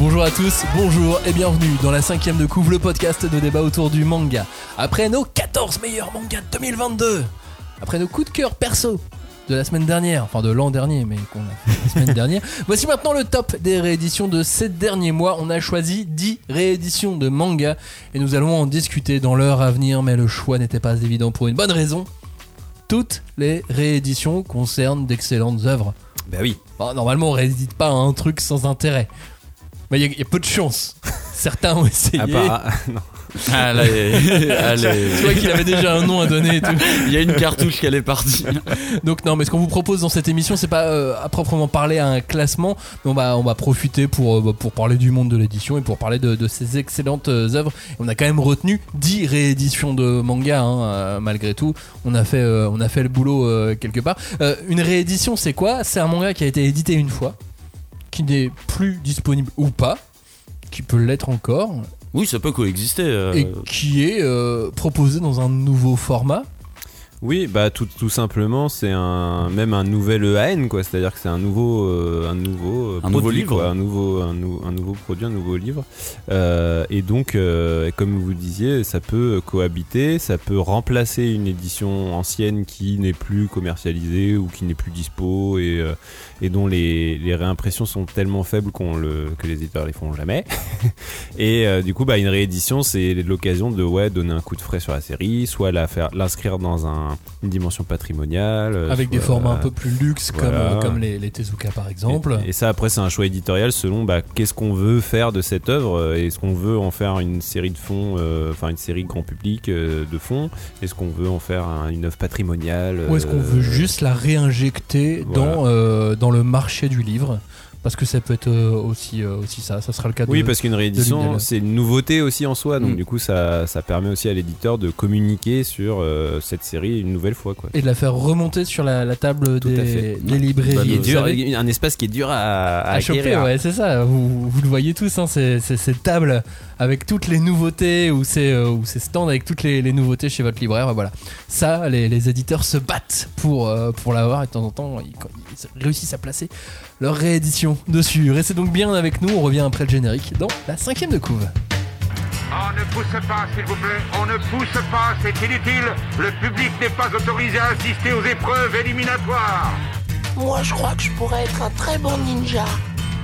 Bonjour à tous, bonjour et bienvenue dans la cinquième de couvre, le podcast de débat autour du manga. Après nos 14 meilleurs mangas de 2022, après nos coups de cœur perso de la semaine dernière, enfin de l'an dernier, mais qu'on a fait la semaine dernière, voici maintenant le top des rééditions de ces derniers mois. On a choisi 10 rééditions de manga et nous allons en discuter dans l'heure à venir, mais le choix n'était pas évident pour une bonne raison. Toutes les rééditions concernent d'excellentes œuvres. Bah oui. Bon, normalement, on réédite pas un truc sans intérêt. Mais il y, a- il y a peu de chance. Certains ont essayé. Ah bah, non. Allez, allez. Tu vois qu'il avait déjà un nom à donner et tout. Il y a une cartouche qui est partie. Donc non, mais ce qu'on vous propose dans cette émission, c'est pas euh, à proprement parler un classement, mais on va on va profiter pour euh, pour parler du monde de l'édition et pour parler de, de ces excellentes euh, œuvres. On a quand même retenu 10 rééditions de manga, hein, euh, malgré tout. On a fait euh, on a fait le boulot euh, quelque part. Euh, une réédition, c'est quoi? C'est un manga qui a été édité une fois, qui n'est plus disponible ou pas, qui peut l'être encore, Oui, ça peut coexister. euh, et qui est euh, proposé dans un nouveau format. Oui, bah tout, tout simplement, c'est un même un nouvel EAN quoi, c'est-à-dire que c'est un nouveau euh, un nouveau euh, Un nouveau produit, livre. quoi, un nouveau un, nou- un nouveau produit, un nouveau livre. Euh, et donc euh, comme vous disiez, ça peut cohabiter, ça peut remplacer une édition ancienne qui n'est plus commercialisée ou qui n'est plus dispo et euh, et dont les, les réimpressions sont tellement faibles qu'on le que les éditeurs les font jamais. Et euh, du coup, bah, une réédition, c'est l'occasion de ouais, donner un coup de frais sur la série, soit la faire l'inscrire dans un, une dimension patrimoniale. euh, avec des formats un peu plus luxe comme, voilà. euh, comme les, les Tezuka par exemple. Et, et ça, après, c'est un choix éditorial selon bah, qu'est-ce qu'on veut faire de cette œuvre. Est-ce qu'on veut en faire une série de fonds, euh, enfin une série grand public euh, de fonds Est-ce qu'on veut en faire un- une œuvre patrimoniale Ou est-ce qu'on veut juste la réinjecter voilà. dans, euh, le marché du livre Parce que ça peut être euh, aussi, euh, aussi ça, ça sera le cas de... Oui, parce qu'une réédition, c'est une nouveauté aussi en soi. Donc, Mm. du coup, ça, ça permet aussi à l'éditeur de communiquer sur euh, cette série une nouvelle fois. Quoi. Et de la faire remonter sur la, la table des, fait. des librairies. Bah, dur, savez, un espace qui est dur à, à à choper, ouais, c'est ça. Vous, vous le voyez tous, hein, c'est cette table avec toutes les nouveautés ou ces, ou ces stands avec toutes les, les nouveautés chez votre libraire. Voilà. Ça, les, les éditeurs se battent pour, euh, pour l'avoir et de temps en temps, ils, ils réussissent à placer leur réédition dessus. Restez donc bien avec nous, on revient après le générique dans la cinquième de couve. On ne pousse pas, s'il vous plaît. On ne pousse pas, c'est inutile. Le public n'est pas autorisé à assister aux épreuves éliminatoires. Moi, je crois que je pourrais être un très bon ninja.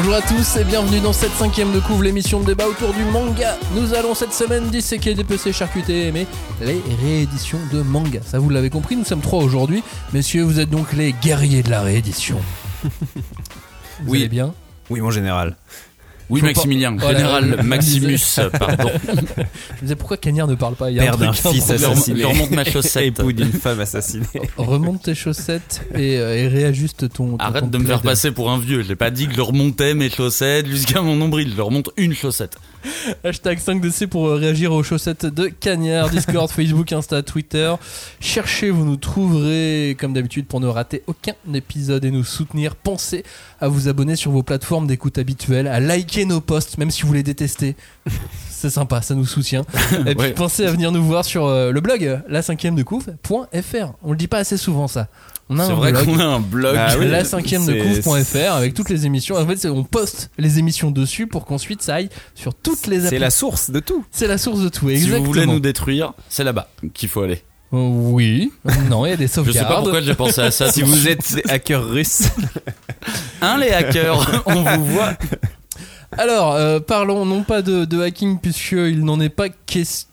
Bonjour à tous et bienvenue dans cette cinquième de couvre, l'émission de débat autour du manga. Nous allons cette semaine disséquer, dépecer, charcuter, aimer les rééditions de manga. Ça vous l'avez compris, nous sommes trois aujourd'hui. Messieurs, vous êtes donc les guerriers de la réédition. Vous Oui. allez bien? Oui, mon général. Oui, Maximilien. pas- Voilà. Général Maximus, pardon. Je me disais pourquoi Cagnard ne parle pas? Il y a Père un d'un fils assassiné. remonte ma chaussette. Époux d'une femme assassinée. Remonte tes chaussettes et, euh, et réajuste ton. ton Arrête ton de me faire passer pour un vieux. J'ai pas dit que je leur montais mes chaussettes jusqu'à mon nombril. Je leur monte une chaussette. Hashtag 5DC pour euh, réagir aux chaussettes de Cagnard, Discord, Facebook, Insta, Twitter. Cherchez, vous nous trouverez comme d'habitude pour ne rater aucun épisode et nous soutenir. Pensez à vous abonner sur vos plateformes d'écoute habituelles, à liker nos posts, même si vous les détestez. C'est sympa, ça nous soutient. Et puis Ouais. pensez à venir nous voir sur euh, le blog la cinquième de couvre.fr. On le dit pas assez souvent ça. On a C'est un vrai blog. qu'on a un blog. Ah oui. la cinquième de c'est- couvre.fr avec toutes les émissions. En fait, c'est- on poste les émissions dessus pour qu'ensuite ça aille sur toutes les C'est applis. la source de tout. C'est la source de tout, Si exactement. vous voulez nous détruire, c'est là-bas qu'il faut aller. Euh, Oui, non, il y a des Je sais sauvegardes. pas pourquoi j'ai pensé à ça. Si vous êtes des hackers russes, Hein, les hackers On vous voit. Alors, euh, parlons non pas de, de hacking puisqu'il n'en est pas question.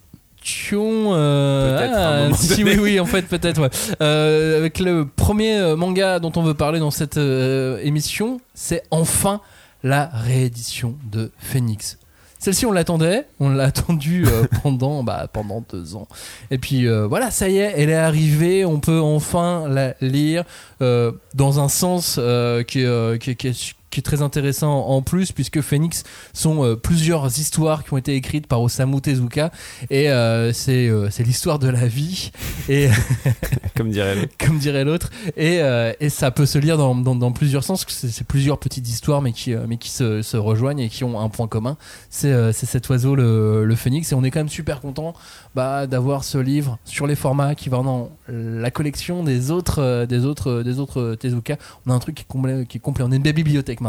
Euh, moment si donné. oui, oui, en fait, peut-être. Ouais. Euh, avec le premier euh, manga dont on veut parler dans cette euh, émission, c'est enfin la réédition de Phoenix. Celle-ci, on l'attendait, on l'a attendue euh, pendant, bah, pendant deux ans. Et puis euh, voilà, ça y est, elle est arrivée, on peut enfin la lire euh, dans un sens euh, qui, euh, qui est- qui est très intéressant en plus, puisque Phoenix sont euh, plusieurs histoires qui ont été écrites par Osamu Tezuka, et euh, c'est euh, l'histoire de la vie. Et Comme dirait l'autre. comme dirait l'autre. Et, euh, et ça peut se lire dans, dans, dans plusieurs sens. C'est plusieurs petites histoires, mais qui, mais qui se, se rejoignent et qui ont un point commun. C'est cet oiseau, le, le phénix. Et on est quand même super content bah, d'avoir ce livre sur les formats qui va dans la collection des autres, des autres, des autres Tezuka. On a un truc qui est complet. Qui est complet. On est une belle bibliothèque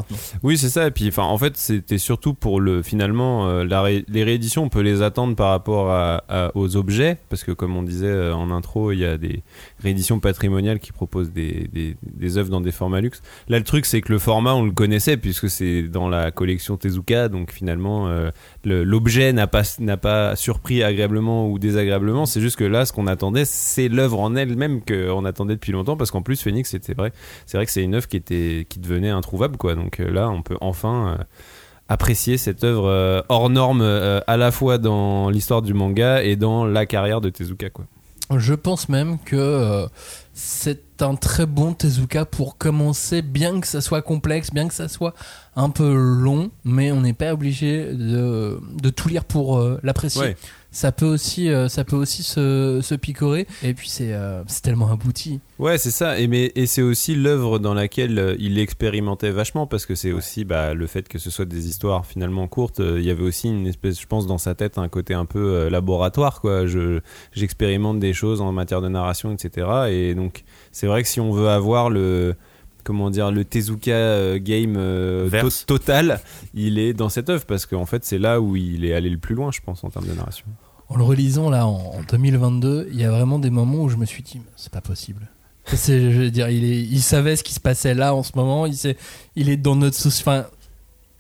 Oui, c'est ça. Et puis, en fait, c'était surtout pour le. Finalement, euh, les rééditions, on peut les attendre par rapport aux objets, parce que comme on disait euh, en intro, il y a des rééditions patrimoniales qui proposent des, œuvres dans des formats luxe. Là, le truc, c'est que le format, on le connaissait puisque c'est dans la collection Tezuka, donc finalement, euh, l'objet n'a pas n'a pas surpris agréablement ou désagréablement. C'est juste que là, ce qu'on attendait, c'est l'œuvre en elle-même qu'on attendait depuis longtemps, parce qu'en plus, Phoenix, c'était vrai. C'est vrai que c'est une œuvre qui était qui devenait introuvable, quoi. Donc euh, là, on peut enfin euh, apprécier cette œuvre euh, hors norme à la fois dans l'histoire du manga et dans la carrière de Tezuka, quoi. Je pense même que c'est un très bon Tezuka pour commencer, bien que ça soit complexe, bien que ça soit un peu long, mais on n'est pas obligé de, de tout lire pour l'apprécier. Ouais. Ça peut aussi, euh, ça peut aussi se, se picorer. Et puis c'est euh, c'est tellement abouti. Ouais, c'est ça. Et, mais, et c'est aussi l'œuvre dans laquelle euh, il expérimentait vachement parce que c'est aussi bah, le fait que ce soit des histoires finalement courtes. euh, Il y avait aussi une espèce, je pense, dans sa tête, un côté un peu euh, laboratoire. Quoi. Je, j'expérimente des choses en matière de narration, etc. Et donc, c'est vrai que si on veut avoir le comment dire le Tezuka game euh, to- total, il est dans cette œuvre parce qu'en fait, c'est là où il est allé le plus loin, je pense, en termes de narration. En le relisant là en, en 2022, il y a vraiment des moments où je me suis dit, c'est pas possible. C'est, je veux dire, il, est, il savait ce qui se passait là en ce moment. Il, il est dans notre. Enfin,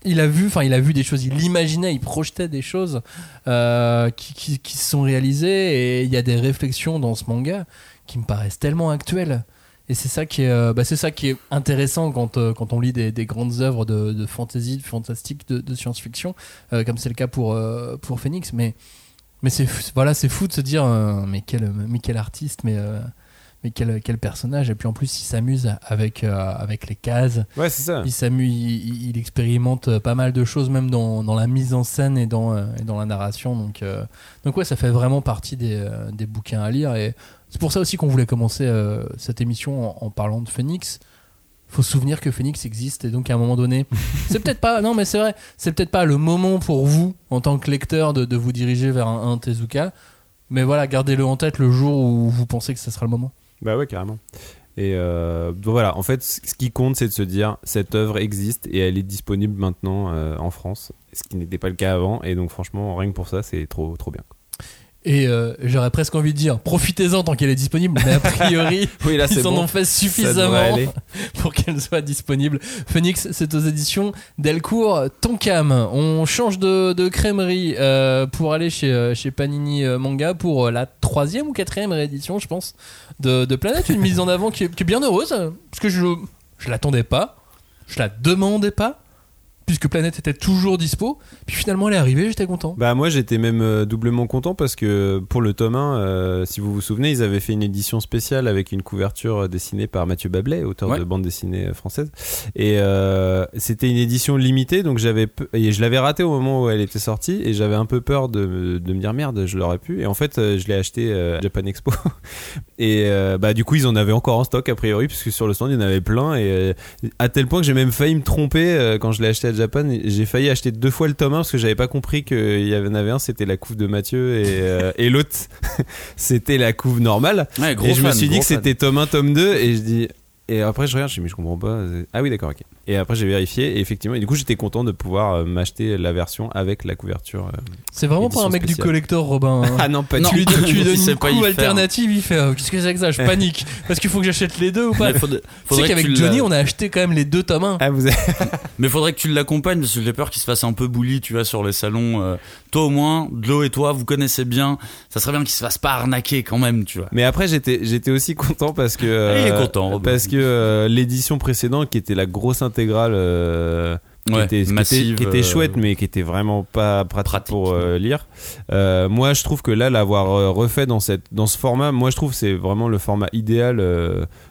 il a vu, enfin, il a vu des choses. Il imaginait, il projetait des choses euh, qui, qui, qui se sont réalisées. Et il y a des réflexions dans ce manga qui me paraissent tellement actuelles. Et c'est ça qui est, euh, bah, c'est ça qui est intéressant quand, euh, quand on lit des, des grandes œuvres de, de fantasy, de fantastique, de, de science-fiction, comme c'est le cas pour, pour Phoenix. Mais mais c'est fou- voilà, c'est fou de se dire euh, mais quel mais quel artiste, mais euh, mais quel quel personnage. Et puis en plus, il s'amuse avec euh, avec les cases. Ouais, c'est ça. Il s'amuse, il, expérimente pas mal de choses, même dans, dans la mise en scène et dans et dans la narration. Donc donc ouais, ça fait vraiment partie des des bouquins à lire. Et c'est pour ça aussi qu'on voulait commencer cette émission en, en parlant de Phoenix. Faut se souvenir que Phoenix existe et donc à un moment donné, c'est peut-être pas, non mais c'est vrai, c'est peut-être pas le moment pour vous en tant que lecteur de, vous diriger vers un, un Tezuka, mais voilà, gardez-le en tête le jour où vous pensez que ce sera le moment. Bah ouais, carrément. Et euh, donc voilà, en fait, ce ce qui compte, c'est de se dire cette œuvre existe et elle est disponible maintenant euh, en France, ce qui n'était pas le cas avant. Et donc, franchement, rien que pour ça, c'est trop, trop bien. Et euh, j'aurais presque envie de dire, profitez-en tant qu'elle est disponible, mais a priori, Oui, là, ils en bon. ont fait suffisamment pour qu'elle soit disponible. Phoenix, c'est aux éditions Delcourt Tonkam. On change de, de crèmerie euh, pour aller chez, euh, chez Panini Manga pour la troisième ou quatrième réédition, je pense, de, de Planète. Une mise en avant qui est, qui est bien heureuse, parce que je je l'attendais pas, je la demandais pas, puisque Planète était toujours dispo. Puis finalement, elle est arrivée, j'étais content. Bah moi j'étais même euh, doublement content parce que pour le tome 1, euh, si vous vous souvenez, ils avaient fait une édition spéciale avec une couverture euh, dessinée par Mathieu Bablet, auteur Ouais. de bande dessinée française. Et euh, c'était une édition limitée, donc j'avais et je l'avais raté au moment où elle était sortie et j'avais un peu peur de, me- de me dire merde, je l'aurais pu. Et en fait, je l'ai acheté à Japan Expo. et bah du coup, ils en avaient encore en stock a priori puisque sur le stand il y en avait plein et à tel point que j'ai même failli me tromper quand je l'ai acheté à Japan. J'ai failli acheter deux fois le tome 1 parce que j'avais pas compris qu'il y en avait un, c'était la couve de Mathieu et, euh, et l'autre, c'était la couve normale. Ouais, gros et je me suis dit que c'était tome 1, tome 2 et je dis. Et après je regarde, je dis mais je comprends pas. Ah oui d'accord ok. Et après j'ai vérifié et effectivement et du coup j'étais content de pouvoir euh, m'acheter la version avec la couverture. euh. C'est vraiment pas un mec du collector, Robin. hein. Ah non pas Non. tu lui, tu lui donnes une faire. alternative, il fait euh, Qu'est-ce que c'est que ça Je panique. Parce qu'il faut que j'achète les deux ou pas Mais faudrait- Tu sais faudrait qu'avec Johnny, on a acheté quand même les deux tomes 1. Ah vous avez... Mais faudrait que tu l'accompagnes parce que j'ai peur qu'il se fasse un peu bully, tu vois, sur les salons. euh. Toi au moins, Glo et toi, vous connaissez bien. Ça serait bien qu'il se fasse pas arnaquer quand même, tu vois. Mais après j'étais j'étais aussi content parce que euh, Il est content, Robin. parce que euh, l'édition précédente qui était la grosse intégrale euh, qui, Ouais, était, qui massive, était, qui était euh, chouette mais qui était vraiment pas pratique, pratique. pour euh, lire. Euh, moi je trouve que là l'avoir refait dans cette dans ce format, moi je trouve que c'est vraiment le format idéal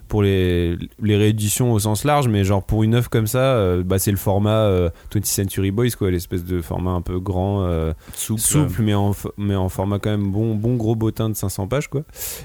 pour les, les rééditions au sens large, mais genre pour une œuvre comme ça, euh, bah, c'est le format euh, 20th Century Boys, quoi, l'espèce de format un peu grand, euh, Souple. souple, mais, en, mais en format quand même bon, bon gros bottin de 500 pages, quoi.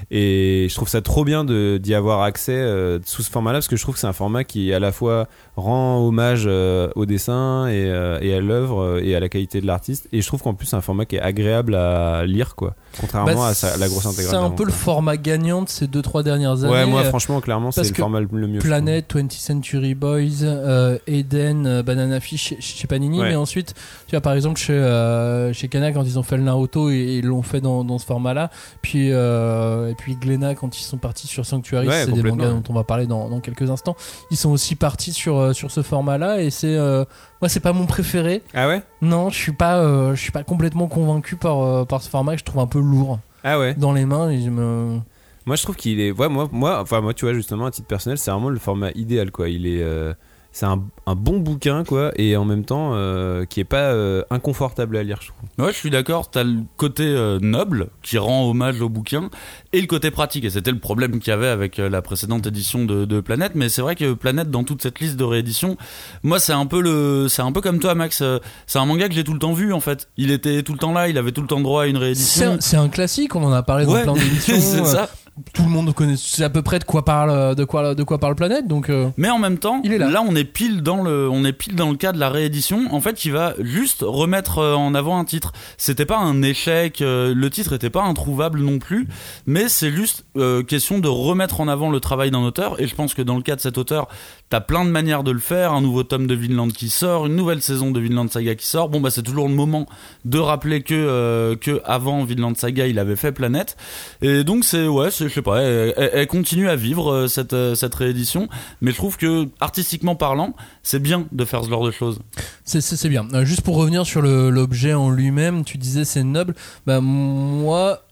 Et je trouve ça trop bien d'y avoir accès euh, sous ce format-là, parce que je trouve que c'est un format qui à la fois rend hommage au dessin et, et à l'œuvre et à la qualité de l'artiste. Et je trouve qu'en plus, c'est un format qui est agréable à lire, quoi. Contrairement Bah, à sa- la grosse intégrale. C'est un peu le format gagnant de ces 2-3 dernières années. Ouais, moi, franchement, clairement, c'est le format le mieux. Planet, 20th Century Boys, euh, Eden, euh, Banana Fish chez, Panini. Ouais. Mais ensuite, tu vois, par exemple, chez, euh, chez Kana, quand ils ont fait le Naruto, et ils l'ont fait dans, dans ce format-là. Puis, et puis Glénat, quand ils sont partis sur Sanctuary, Ouais, c'est des mangas dont on va parler dans, dans quelques instants. Ils sont aussi partis sur, sur ce format-là. Et c'est. moi, c'est pas mon préféré. Ah ouais? Non, je suis pas, euh, je suis pas complètement convaincu par, euh, par ce format que je trouve un peu lourd Ah ouais? dans les mains. Je me... Moi, je trouve qu'il est. Ouais, moi, moi, enfin, moi, tu vois, justement, à titre personnel, c'est vraiment le format idéal, quoi. Il est. euh, C'est un, un bon bouquin, quoi, et en même temps, euh, qui est pas euh, inconfortable à lire, je trouve. Ouais, je suis d'accord. T'as le côté euh, noble qui rend hommage au bouquin et le côté pratique. Et c'était le problème qu'il y avait avec euh, la précédente édition de, de Planète. Mais c'est vrai que Planète, dans toute cette liste de rééditions, moi, c'est un peu le, c'est un peu comme toi, Max. euh, C'est un manga que j'ai tout le temps vu, en fait. Il était tout le temps là. Il avait tout le temps droit à une réédition. c'est un classique, on en a parlé dans Ouais, plein d'émissions. c'est euh, ça. Tout le monde connaît c'est à peu près de quoi parle de quoi de quoi parle planète donc euh, Mais en même temps, Il est là. on est pile dans le, on est pile dans le cas de la réédition. En fait, qui va juste remettre euh, en avant un titre. C'était pas un échec, euh, le titre était pas introuvable non plus, mais c'est juste euh, question de remettre en avant le travail d'un auteur. Et je pense que dans le cas de cet auteur, t'as plein de manières de le faire. Un nouveau tome de Vinland qui sort, une nouvelle saison de Vinland Saga qui sort. Bon bah c'est toujours le moment de rappeler que euh, que avant Vinland Saga, il avait fait Planète. Et donc c'est ouais, je sais pas, elle, continue à vivre euh, cette euh, cette réédition, mais je trouve que artistiquement parlant, c'est bien de faire ce genre de choses. c'est bien Euh, juste pour revenir sur l'objet en lui-même tu disais c'est noble bah moi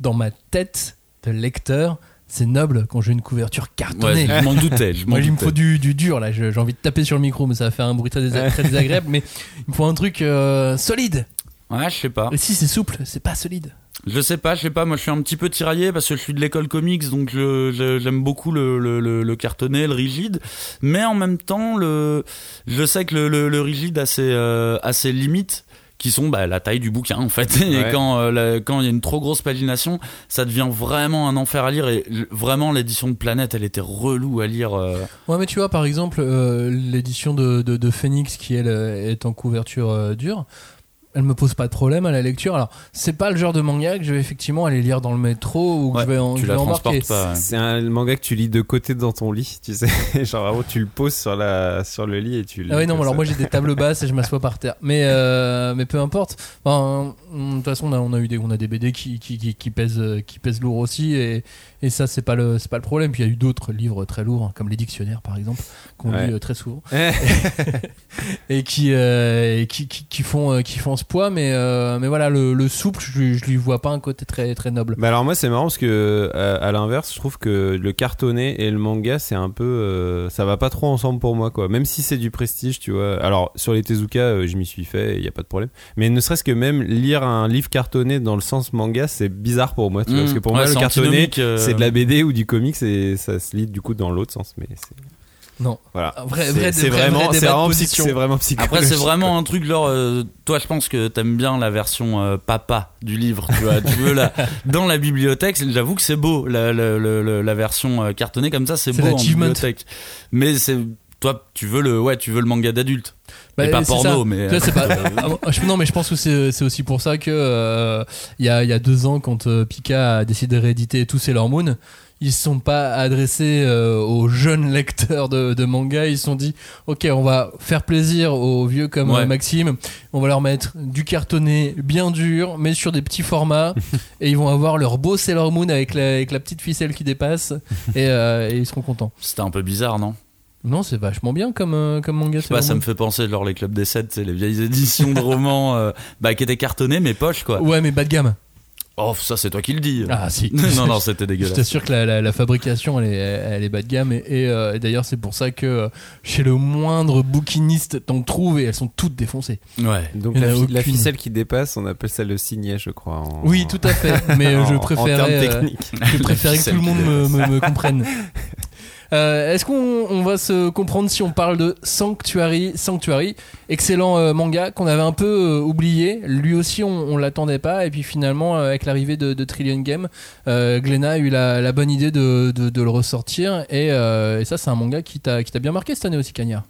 dans ma tête de lecteur c'est noble quand j'ai une couverture cartonnée Ouais, je m'en doutais. Je Moi, il me faut du, du dur là. J'ai envie de taper sur le micro, mais ça va faire un bruit très, désa- très désagréable. Mais il me faut un truc euh, solide. Ouais, je sais pas. Et si c'est souple, c'est pas solide. Je sais pas, je sais pas. Moi, je suis un petit peu tiraillé parce que je suis de l'école comics, donc j'aime beaucoup le, le, le, le cartonné, le rigide. Mais en même temps, le, je sais que le, le, le rigide a ses, euh, a ses limites qui sont bah, la taille du bouquin en fait et Ouais. quand euh, la- quand il y a une trop grosse pagination ça devient vraiment un enfer à lire et vraiment l'édition de Planète elle était relou à lire euh. Ouais, mais tu vois, par exemple, euh, l'édition de, de, de Phoenix qui elle est en couverture euh, dure, elle me pose pas de problème à la lecture. Alors, c'est pas le genre de manga que je vais effectivement aller lire dans le métro ou que Ouais, je vais, en, tu la transportes pas ouais. C'est un manga que tu lis de côté dans ton lit, tu sais. Genre, vraiment, tu le poses sur, la, sur le lit et tu lis. Ah oui, non, alors ça. moi j'ai des tables basses et je m'assois par terre. Mais, euh, mais peu importe. Enfin, de toute façon, on a, on a eu des, on a des BD qui, qui, qui, qui pèsent, euh, qui pèsent lourd aussi. Et, et ça, c'est pas, le, c'est pas le problème. Puis il y a eu d'autres livres très lourds, comme les dictionnaires par exemple, qu'on Ouais. lit euh, très souvent. et qui, euh, et qui, qui, qui font, euh, qui font ce poids. Mais, euh, mais voilà, le, le souple, je, lui- je lui vois pas un côté très, très noble. Bah alors moi c'est marrant parce que à, à l'inverse je trouve que le cartonné et le manga c'est un peu euh, ça va pas trop ensemble pour moi quoi même si c'est du prestige tu vois alors sur les Tezuka euh, je m'y suis fait il y a pas de problème mais ne serait-ce que même lire un livre cartonné dans le sens manga c'est bizarre pour moi tu vois, Mmh. parce que pour Ouais, moi le c'est cartonné euh. C'est de la BD ou du comics et ça se lit du coup dans l'autre sens mais c'est Non. voilà vrai- C'est- vrai- c'est vrai- vraiment vrai c'est vraiment, Après, c'est vraiment un truc genre, euh, toi, je pense que t'aimes bien la version euh, papa du livre, tu vois. tu veux la, dans la bibliothèque, j'avoue que c'est beau, la, la, la, la- la version euh, cartonnée comme ça, c'est beau en bibliothèque. Mais c'est, toi, tu veux le, ouais, tu veux le manga d'adulte. Bah, pas porno, ça. mais. Pas- Ah, non, mais je pense que c'est aussi pour ça que euh, il y, a, il y a deux ans, quand euh, Pika a décidé de rééditer tous Sailor Moon, ils se sont pas adressés euh, aux jeunes lecteurs de, de manga. Ils se sont dit, ok, on va faire plaisir aux vieux comme Ouais. euh, Maxime. On va leur mettre du cartonné bien dur, mais sur des petits formats, et ils vont avoir leur beau Sailor Moon avec la, avec la petite ficelle qui dépasse, et, euh, et ils seront contents. C'était un peu bizarre, non? Non, c'est vachement bien comme, euh, comme manga. Je sais pas, Sailor ça me fait penser, genre, les clubs des 7, les vieilles éditions de romans, euh, bah, qui étaient cartonnées, mais poches, quoi. Ouais, mais bas de gamme. Oh, ça, c'est toi qui le dis. Ah si. non, non, c'était Je dégueulasse. t'assure que la, la- la fabrication, elle est, elle est bas de gamme. Et, et, euh, et d'ailleurs, c'est pour ça que euh, chez le moindre bouquiniste, t'en trouves et elles sont toutes défoncées. Ouais. donc la, fi- ficelle qui dépasse on appelle ça le signet je crois en- Oui, tout à fait. Mais en- je en préférais, termes euh, techniques je préférais que tout le monde me, me- me comprenne. Euh, Est-ce qu'on on va se comprendre si on parle de Sanctuary Sanctuary, excellent euh, manga qu'on avait un peu euh, oublié. Lui aussi, on, l'attendait pas. Et puis finalement, avec l'arrivée de, Trillion Game, Glenna a eu la, bonne idée de, le ressortir. Et, et ça, c'est un manga qui t'a bien marqué cette année aussi, Kanya.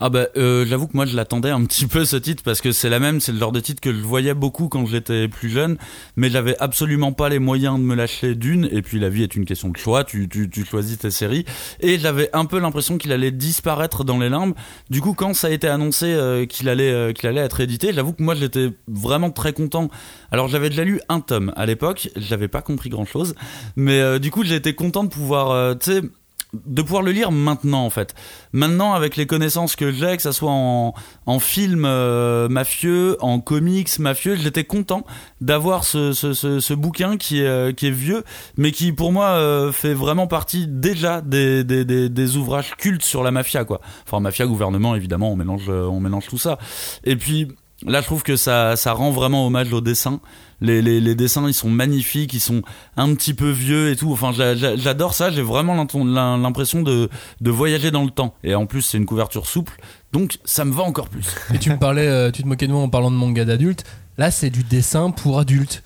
Ah bah euh, j'avoue que moi je l'attendais un petit peu ce titre parce que c'est la même, c'est le genre de titre que je voyais beaucoup quand j'étais plus jeune, mais j'avais absolument pas les moyens de me lâcher d'une. Et puis la vie est une question de choix, tu, tu, tu choisis tes séries. Et j'avais un peu l'impression qu'il allait disparaître dans les limbes. Du coup quand ça a été annoncé euh, qu'il allait euh, qu'il allait être édité, j'avoue que moi j'étais vraiment très content. Alors j'avais déjà lu un tome à l'époque, j'avais pas compris grand chose, mais euh, du coup été content de pouvoir, tu sais de pouvoir le lire maintenant en fait. Maintenant avec les connaissances que j'ai, que ça soit en, en film euh, mafieux, en comics mafieux, j'étais content d'avoir ce, ce, ce, bouquin qui est, euh, qui est vieux, mais qui pour moi euh, fait vraiment partie déjà des, des, des, des ouvrages cultes sur la mafia quoi. Enfin mafia gouvernement évidemment, on mélange, on mélange tout ça. Et puis là je trouve que ça, ça rend vraiment hommage au dessin. Les, les, les dessins ils sont magnifiques, ils sont un petit peu vieux et tout. Enfin, j'a- j'a- j'adore ça. J'ai vraiment l'impression de, de voyager dans le temps. Et en plus, c'est une couverture souple, donc ça me va encore plus. Et tu me parlais, euh, tu te moquais de moi en parlant de manga d'adulte. Là, c'est du dessin pour adultes.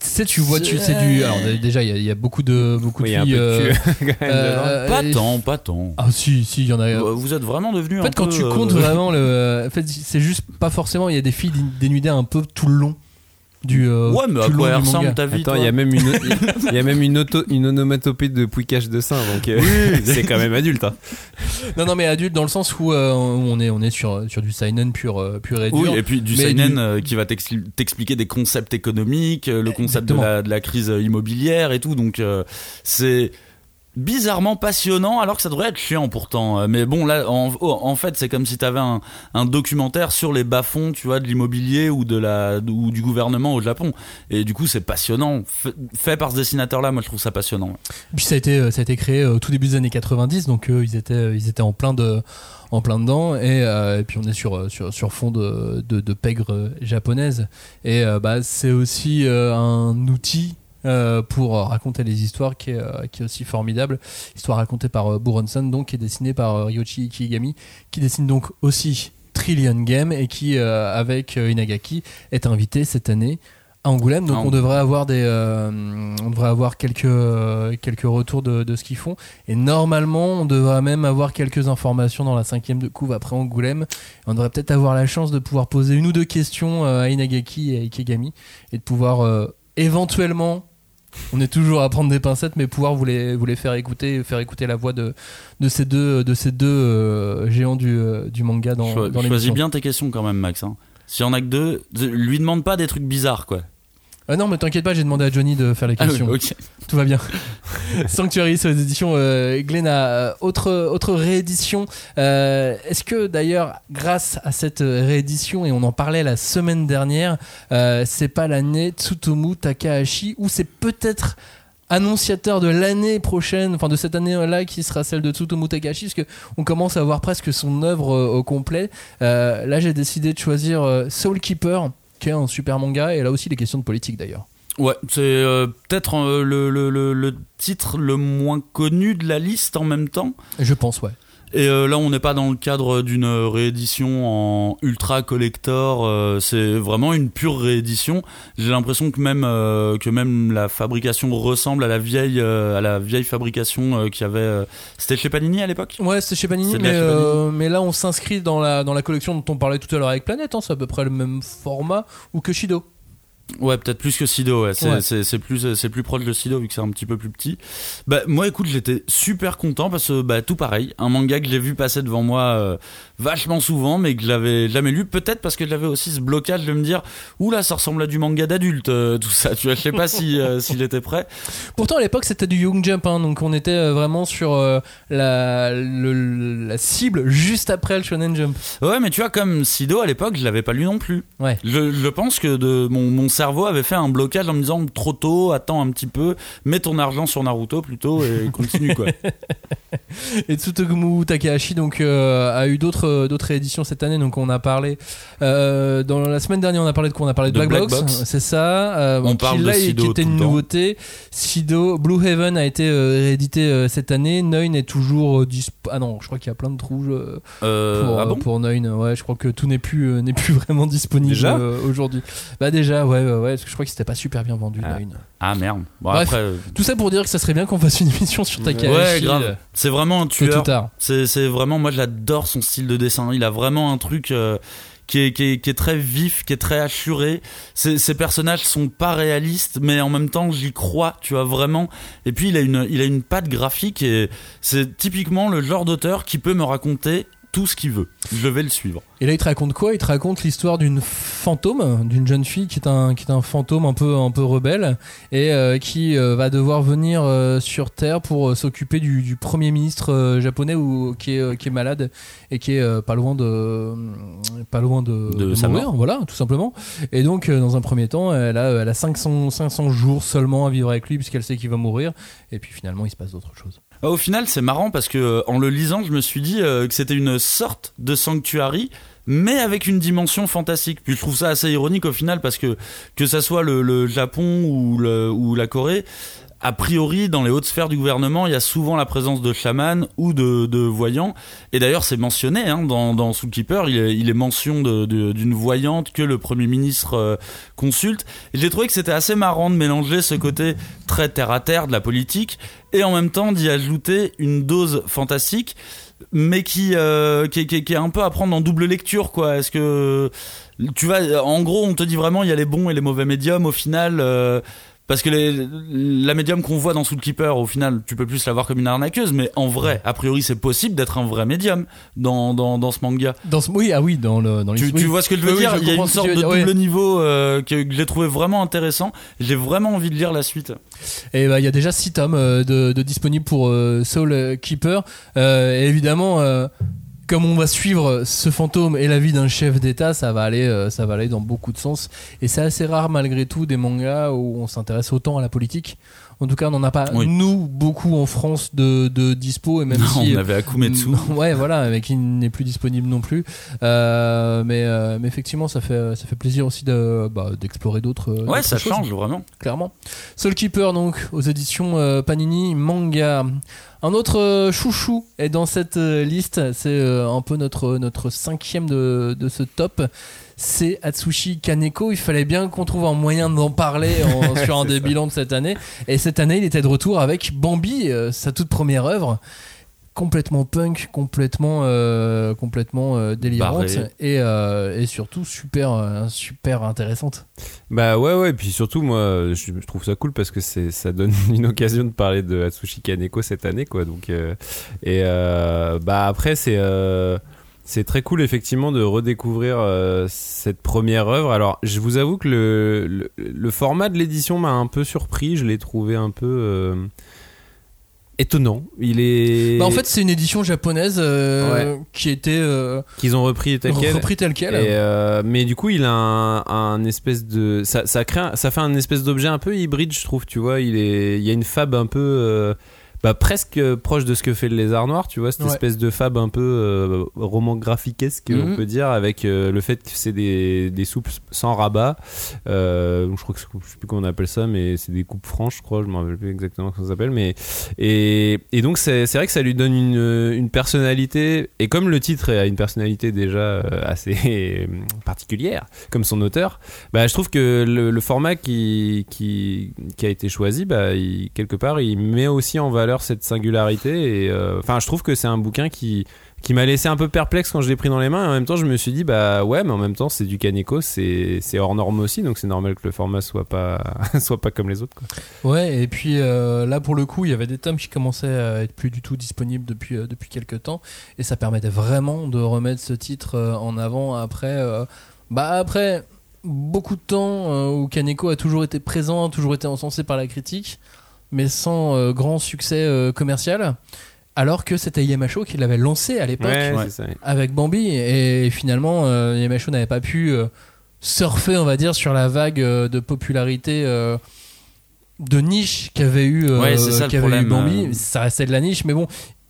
Tu sais, tu vois, tu c'est du. Alors déjà, il y, a- il y a beaucoup de beaucoup Oui, de filles. euh, euh, pas et- tant, pas tant. Ah si, si, il y en a. Bah, Vous êtes vraiment devenu En fait, quand tu comptes vraiment le, en fait, c'est juste pas forcément. Il y a des filles dénudées un peu tout le long du. euh, Ouais, mais à quoi elle ressemble ta vie Attends, il y a même une, il y a même une, auto, une onomatopée de pouicage de sein, donc euh, c'est quand même adulte. Hein. Non, non, mais adulte dans le sens où euh, on est, on est sur sur du seinen pur, euh, pur et dur. Oui, et puis du seinen du- qui va t'expli- t'expliquer des concepts économiques, le concept de la, de la crise immobilière et tout. Donc euh, c'est bizarrement passionnant alors que ça devrait être chiant pourtant. Euh, Mais bon là, en, oh, en fait, c'est comme si t'avais un, un documentaire sur les bas-fonds, tu vois, de l'immobilier ou de la ou du gouvernement au Japon. Et du coup, c'est passionnant. Fait, par ce dessinateur-là, moi je trouve ça passionnant. Puis ça a été, euh, ça a été créé au tout début des années 90, donc eux, ils étaient, euh, ils étaient en plein de, en plein dedans. Et, euh, puis on est sur, euh, sur, sur fond de, de, pègre euh, japonaise. Et euh, bah, c'est aussi euh, un outil. Euh, pour euh, raconter les histoires qui est, euh, qui est aussi formidable. Histoire racontée par euh, Buronson donc qui est dessinée par Ryochi Ikigami qui dessine donc aussi Trillion Game et qui avec Inagaki est invité cette année à Angoulême. Donc Ah, on devrait avoir des on devrait avoir quelques quelques retours de, de ce qu'ils font. Et normalement on devrait même avoir quelques informations dans la cinquième de couve après Angoulême. On devrait peut-être avoir la chance de pouvoir poser une ou deux questions à Inagaki et à Ikegami et de pouvoir éventuellement on est toujours à prendre des pincettes mais pouvoir vous les, vous les faire écouter faire écouter la voix de, de ces deux de ces deux euh, géants du, euh, du manga dans, Cho- dans choisis bien tes questions quand même, Max. Hein. S'il y en a que deux, lui demande pas des trucs bizarres, quoi. Ah non mais t'inquiète pas j'ai demandé à Johnny de faire les Ah oui, questions. Tout va bien. Sanctuary, c'est les éditions euh, Glénat. Euh, autre, autre réédition. Euh, Est-ce que d'ailleurs, grâce à cette réédition, et on en parlait la semaine dernière, euh, c'est pas l'année Tsutomu Takahashi ou c'est peut-être annonciateur de l'année prochaine, enfin de cette année-là qui sera celle de Tsutomu Takahashi, parce que on commence à voir presque son œuvre euh, au complet. Euh, là, j'ai décidé de choisir euh, Soul Keeper, qui est un super manga, et là aussi des questions de politique d'ailleurs. Ouais, c'est euh, peut-être euh, le, le, le, le titre le moins connu de la liste en même temps. Je pense, ouais. Et euh, là, on n'est pas dans le cadre d'une réédition en ultra collector. euh, c'est vraiment une pure réédition. J'ai l'impression que même euh, que même la fabrication ressemble à la vieille à la vieille fabrication y avait. C'était chez Panini à l'époque? Ouais, c'est chez Panini, mais, euh, mais là on s'inscrit dans la, dans la collection dont on parlait tout à l'heure avec Planète, hein, c'est à peu près le même format ou que Shido. Ouais, peut-être plus que Sido. Ouais. C'est, Ouais. c'est, c'est plus c'est plus proche de Sido vu que c'est un petit peu plus petit. Bah moi, écoute, j'étais super content parce que bah tout pareil, un manga que j'ai vu passer devant moi euh, vachement souvent, mais que j'avais jamais lu. Peut-être parce que j'avais aussi ce blocage de me dire, oula, ça ressemble à du manga d'adulte, euh, tout ça. Tu vois, je sais pas si euh, s'il était prêt. Pourtant à l'époque c'était du Young Jump, hein, donc on était euh, vraiment sur la, le- la cible juste après le Shonen Jump. Ouais, mais tu vois, comme Sido à l'époque, je l'avais pas lu non plus. Ouais. Je, je pense que de, mon, mon cerveau avait fait un blocage en me disant trop tôt, attends un petit peu, mets ton argent sur Naruto plutôt et continue quoi. et Tsutomu Takahashi donc euh, a eu d'autres d'autres rééditions cette année. Donc on a parlé euh, dans la semaine dernière, on a parlé de quoi? On a parlé de, De Black, Black Box, c'est ça. Euh, On qui, parle de Sido qui était une nouveauté. Sido, Blue Heaven a été euh, réédité euh, cette année. Neun est toujours euh, disp- Ah non, je crois qu'il y a plein de trous euh, Euh, pour, ah euh, bon? pour Neun. Ouais, je crois que tout n'est plus euh, n'est plus vraiment disponible euh, aujourd'hui. Bah déjà, ouais, ouais, ouais, parce que je crois que c'était pas super bien vendu. Ah. Neun. Ah merde. Bon, Bref. après, euh, Tout ça pour dire que ça serait bien qu'on fasse une émission sur Takahashi. ouais, euh, grave. C'est vraiment un tueur. C'est vraiment, moi j'adore son style de dessin. Il a vraiment un truc euh, qui, est, qui, est, qui est très vif, qui est très assuré. Ses, ses personnages sont pas réalistes, mais en même temps j'y crois, tu vois vraiment. Et puis il a une, il a une patte graphique et c'est typiquement le genre d'auteur qui peut me raconter tout ce qu'il veut. Je vais le suivre. Et là, il te raconte quoi? Il te raconte l'histoire d'une fantôme, d'une jeune fille qui est un, qui est un fantôme un peu, un peu rebelle et euh, qui euh, va devoir venir euh, sur Terre pour s'occuper du, du premier ministre japonais ou, qui, est, qui est malade et qui est pas loin de, pas loin de, De de sa mourir, mort. voilà, tout simplement. Et donc, dans un premier temps, elle a, elle a 500, 500 jours seulement à vivre avec lui puisqu'elle sait qu'il va mourir. Et puis finalement, il se passe d'autres choses. Au final, c'est marrant parce que euh, en le lisant, je me suis dit euh, que c'était une sorte de sanctuary, mais avec une dimension fantastique. Puis je trouve ça assez ironique au final parce que que ça soit le, Japon ou la Corée. A priori, dans les hautes sphères du gouvernement, il y a souvent la présence de chamans ou de, de voyants. Et d'ailleurs, c'est mentionné hein, dans, Soulkeeper. Il est, il est mention d'une voyante que le premier ministre euh, consulte. J'ai trouvé que c'était assez marrant de mélanger ce côté très terre à terre de la politique et en même temps d'y ajouter une dose fantastique mais qui, euh, qui, est- qui qui est un peu à prendre en double lecture quoi est-ce que tu vas en gros on te dit vraiment il y a les bons et les mauvais médiums au final euh, parce que les, la médium qu'on voit dans Soulkeeper, au final, tu peux plus la voir comme une arnaqueuse, mais en vrai, a priori, c'est possible d'être un vrai médium dans, dans, dans ce manga. Dans ce, oui, ah oui, dans le dans Tu, tu vois ce que je veux Oui, oui, dire? je Il y a une sorte de dire, ouais. double niveau euh, que, que j'ai trouvé vraiment intéressant. J'ai vraiment envie de lire la suite. Et bah, il y a déjà 6 tomes euh, de, de disponibles pour euh, Soul Keeper. Évidemment, comme on va suivre ce fantôme et la vie d'un chef d'État, ça va aller, euh, ça va aller dans beaucoup de sens. Et c'est assez rare malgré tout des mangas où on s'intéresse autant à la politique. En tout cas, on n'en a pas Oui. nous beaucoup en France de, de dispo et même Non, si on avait Akumetsu. ouais, voilà, mais qui n'est plus disponible non plus. Euh, mais, euh, mais effectivement, ça fait ça fait plaisir aussi de bah, d'explorer d'autres. Ouais, ça choses change vraiment. clairement. Soul Keeper, donc, aux éditions euh, Panini Manga. Un autre chouchou est dans cette liste, c'est un peu notre, notre cinquième de, de ce top. C'est Atsushi Kaneko. Il fallait bien qu'on trouve un moyen d'en parler en- sur un des bilans de cette année. Et cette année, il était de retour avec Bambi, euh, sa toute première œuvre. Complètement punk, complètement, euh, complètement euh, délirante et, euh, et surtout super, super intéressante. Bah ouais ouais, puis surtout moi je, je trouve ça cool parce que ça donne une occasion de parler de Atsushi Kaneko cette année quoi. Donc et bah après c'est c'est très cool effectivement de redécouvrir euh, cette première œuvre. Alors je vous avoue que le, le, le format de l'édition m'a un peu surpris, je l'ai trouvé un peu euh, étonnant. Il est Bah, en fait, c'est une édition japonaise euh, qui était euh, qu'ils ont repris tel quel. repris tel quel. Et, mais du coup, il a un, un espèce de ça, ça crée, ça fait un espèce d'objet un peu hybride, je trouve. Tu vois, il est, il y a une fab un peu, bah, presque proche de ce que fait le lézard noir. Tu vois, cette Ouais. espèce de fab un peu euh, roman graphiquesque, Mhm. on peut dire, avec euh, le fait que c'est des, des soupes sans rabat. Euh, je crois que c'est- je sais plus comment on appelle ça, mais c'est des coupes franches, je crois. Je me rappelle plus exactement comment ça s'appelle, mais et, et donc c'est c'est vrai que ça lui donne une, une personnalité et comme le titre a une personnalité déjà euh, assez particulière comme son auteur bah je trouve que le, le format qui, qui qui a été choisi bah il- quelque part il met aussi en valeur cette singularité et euh, enfin je trouve que c'est un bouquin qui qui m'a laissé un peu perplexe quand je l'ai pris dans les mains et en même temps je me suis dit bah ouais mais en même temps c'est du Kaneko c'est hors norme aussi donc c'est normal que le format soit pas soit pas comme les autres quoi. Ouais, et puis euh, là pour le coup, il y avait des tomes qui commençaient à être plus du tout disponibles depuis euh, depuis quelques temps, et ça permettait vraiment de remettre ce titre euh, en avant après. bah après beaucoup de temps où Kaneko a toujours été présent, toujours été encensé par la critique, mais sans euh, grand succès euh, commercial. Alors que c'était Yamacho qui l'avait lancé à l'époque ouais, ouais. avec Bambi et finalement euh, Yamacho n'avait pas pu euh, surfer on va dire sur la vague euh, de popularité euh, de niche qu'avait eu, euh, Ouais, c'est ça eu Bambi euh. ça restait de la niche mais bon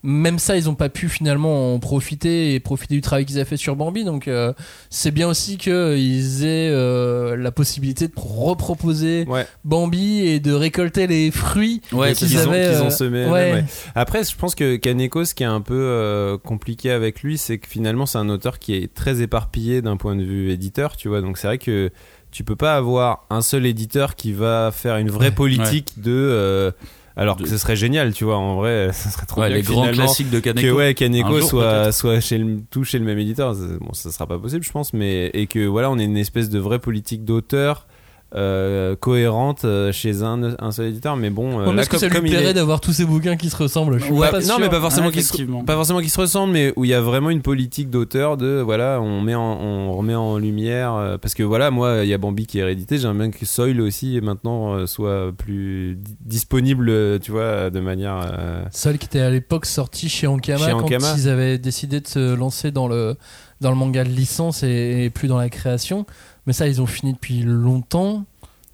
même ça, ils ont pas pu finalement en profiter et profiter du travail qu'ils avaient fait sur Bambi. Donc euh, c'est bien aussi qu'ils aient euh, la possibilité de reproposer Ouais. Bambi et de récolter les fruits Ouais, qu'ils ont, avaient. ont euh, semé. ouais. ouais. Après, je pense que Kaneko, ce qui est un peu euh, compliqué avec lui, c'est que finalement, c'est un auteur qui est très éparpillé d'un point de vue éditeur, tu vois. Donc c'est vrai que tu peux pas avoir un seul éditeur qui va faire une vraie Ouais. politique de. euh, alors De- que ce serait génial, tu vois. En vrai, ça serait trop Ouais, bien les grands classiques de Kaneko. que ouais Kaneko jour, soit soit chez le, tout chez le même éditeur bon ça sera pas possible je pense mais et que voilà on ait une espèce de vraie politique d'auteur euh, cohérente euh, chez un, un seul éditeur mais bon euh, Ouais, Est-ce que ça lui comme il plairait est- d'avoir tous ces bouquins qui se ressemblent? Je suis Ouais, pas non sûr. mais pas forcément Ouais, qu'ils se, pas forcément qu'ils se ressemblent mais où il y a vraiment une politique d'auteur de voilà on met en- on remet en lumière euh, parce que voilà moi il y a Bambi qui est réédité j'aimerais bien que Soil aussi maintenant euh, soit plus di- disponible tu vois de manière euh, Seul qui était à l'époque sorti chez Ankama Chez quand Ankama. ils avaient décidé de se lancer dans le, dans le manga de licence et, et plus dans la création. Mais ça, ils ont fini depuis longtemps.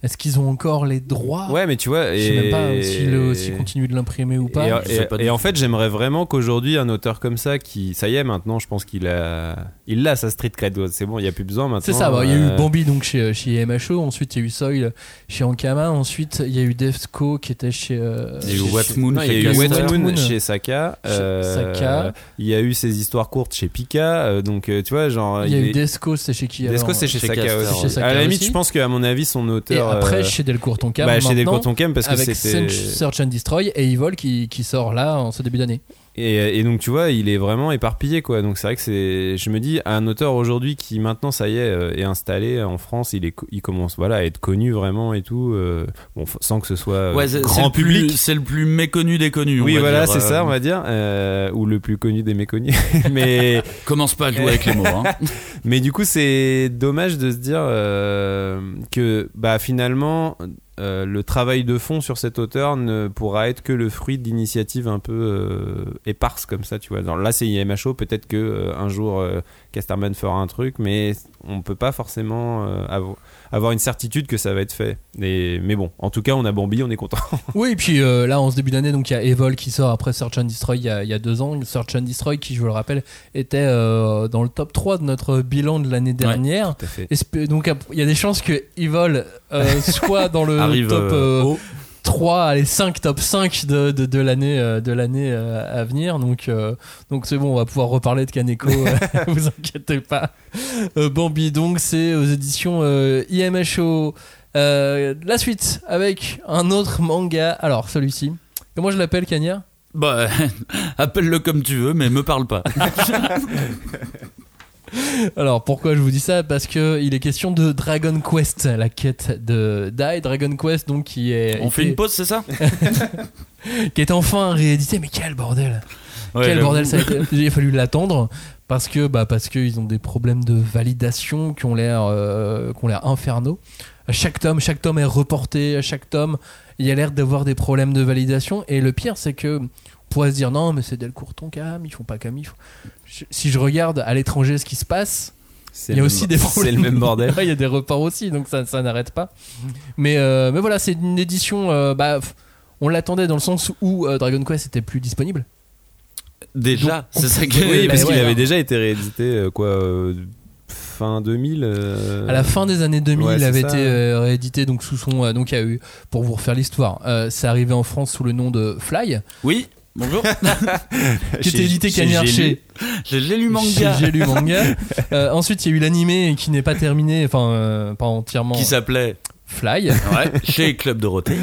Est-ce qu'ils ont encore les droits? Ouais mais tu vois Je sais même pas et- s'ils continuent de l'imprimer ou pas. Et, et- pas et en fait, j'aimerais vraiment qu'aujourd'hui, un auteur comme ça, qui, ça y est, maintenant, je pense qu'il a, il a sa street cred. C'est bon, il y a plus besoin maintenant. C'est ça, bah, il y a eu euh, Bambi donc chez, chez MHO, ensuite il y a eu Soil chez Ankama, ensuite il y a eu Defco qui était chez. euh, Il y a eu chez- What Moon non, il y a chez eu Wet Wet Moon. Moon chez Saka. Chez euh, Saka. Il y a eu ses histoires courtes chez Pika. euh, donc, euh, tu vois, genre. Il y a eu est- Desco, c'était chez qui Desco, c'est chez, Chez Saka à la limite, je pense qu'à mon avis, son Et auteur. Après euh, chez Delcourt Tonkam, bah, chez Delcourt Tonkam, parce que c'était. Search and Destroy et Evil qui, qui sort là en ce début d'année. Et, et donc tu vois, il est vraiment éparpillé quoi. Donc c'est vrai que c'est, je me dis, un auteur aujourd'hui qui maintenant ça y est euh, est installé en France, il est, il commence voilà à être connu vraiment et tout, euh, bon sans que ce soit euh, Ouais, grand public. C'est le plus méconnu des connus. on Oui voilà c'est euh, ça on va dire, euh, ou le plus connu des méconnus. mais Commence pas à jouer avec les mots. Hein. mais du coup c'est dommage de se dire euh, que bah finalement euh, le travail de fond sur cet auteur ne pourra être que le fruit d'initiatives un peu euh, éparses comme ça, tu vois. Là, c'est IMHO, peut-être que euh, un jour Casterman fera un truc, mais on peut pas forcément euh, avo- avoir une certitude que ça va être fait. Et, mais bon, en tout cas, on a Bambi, on est content. Oui, et puis euh, là, en ce début d'année, donc il y a Evil qui sort après Search and Destroy il y a, il y a deux ans. Search and Destroy, qui, je vous le rappelle, était euh, dans le top 3 de notre bilan de l'année dernière. Tout à fait. Donc il y a des chances que euh, soit dans le Arrive top euh, euh, haut. 3, allez 5, top 5 de, de, de l'année euh, de l'année euh, à venir. Donc euh, donc c'est bon, on va pouvoir reparler de Kaneko, vous inquiétez pas. Euh, Bambi, donc c'est aux éditions euh, IMHO. Euh, la suite avec un autre manga. Alors celui-ci, comment je l'appelle, Kanya? Bah, appelle-le comme tu veux, mais me parle pas. Alors pourquoi je vous dis ça? Parce que il est question de Dragon Quest, la quête de Dai. Dragon Quest donc qui est On fait une pause, c'est ça? Qui est enfin réédité. Mais quel bordel Ouais, Quel bordel ça a été. Il a fallu l'attendre parce que bah parce qu'ils ont des problèmes de validation qui ont l'air euh, qui ont l'air infernaux. À chaque tome, chaque tome est reporté. À chaque tome, il y a l'air d'avoir des problèmes de validation. Et le pire, c'est que on pourrait se dire non, mais c'est Delcourt Tonkam, ils font pas comme. Je- Si je regarde à l'étranger ce qui se passe, C'est il y a aussi des C'est problèmes. le même bordel. Il y a des reports aussi, donc ça, ça n'arrête pas. Mais, euh, mais voilà, c'est une édition. euh, bah, on l'attendait dans le sens où euh, Dragon Quest était plus disponible. Déjà, c'est ça qui Oui, parce qu'il ouais. avait déjà été réédité quoi fin 2000. euh, À la fin des années 2000, ouais, il c'est avait ça. été réédité donc sous son. donc il y a eu, pour vous refaire l'histoire, c'est arrivé en France sous le nom de Fly, Oui, bonjour. qui était édité Cagnard J'ai chez, lu J'ai j'ai lu manga. J'ai lu manga. Euh, ensuite, il y a eu l'animé qui n'est pas terminé, enfin euh, pas entièrement. Qui s'appelait Fly, ouais, chez Club Dorothée.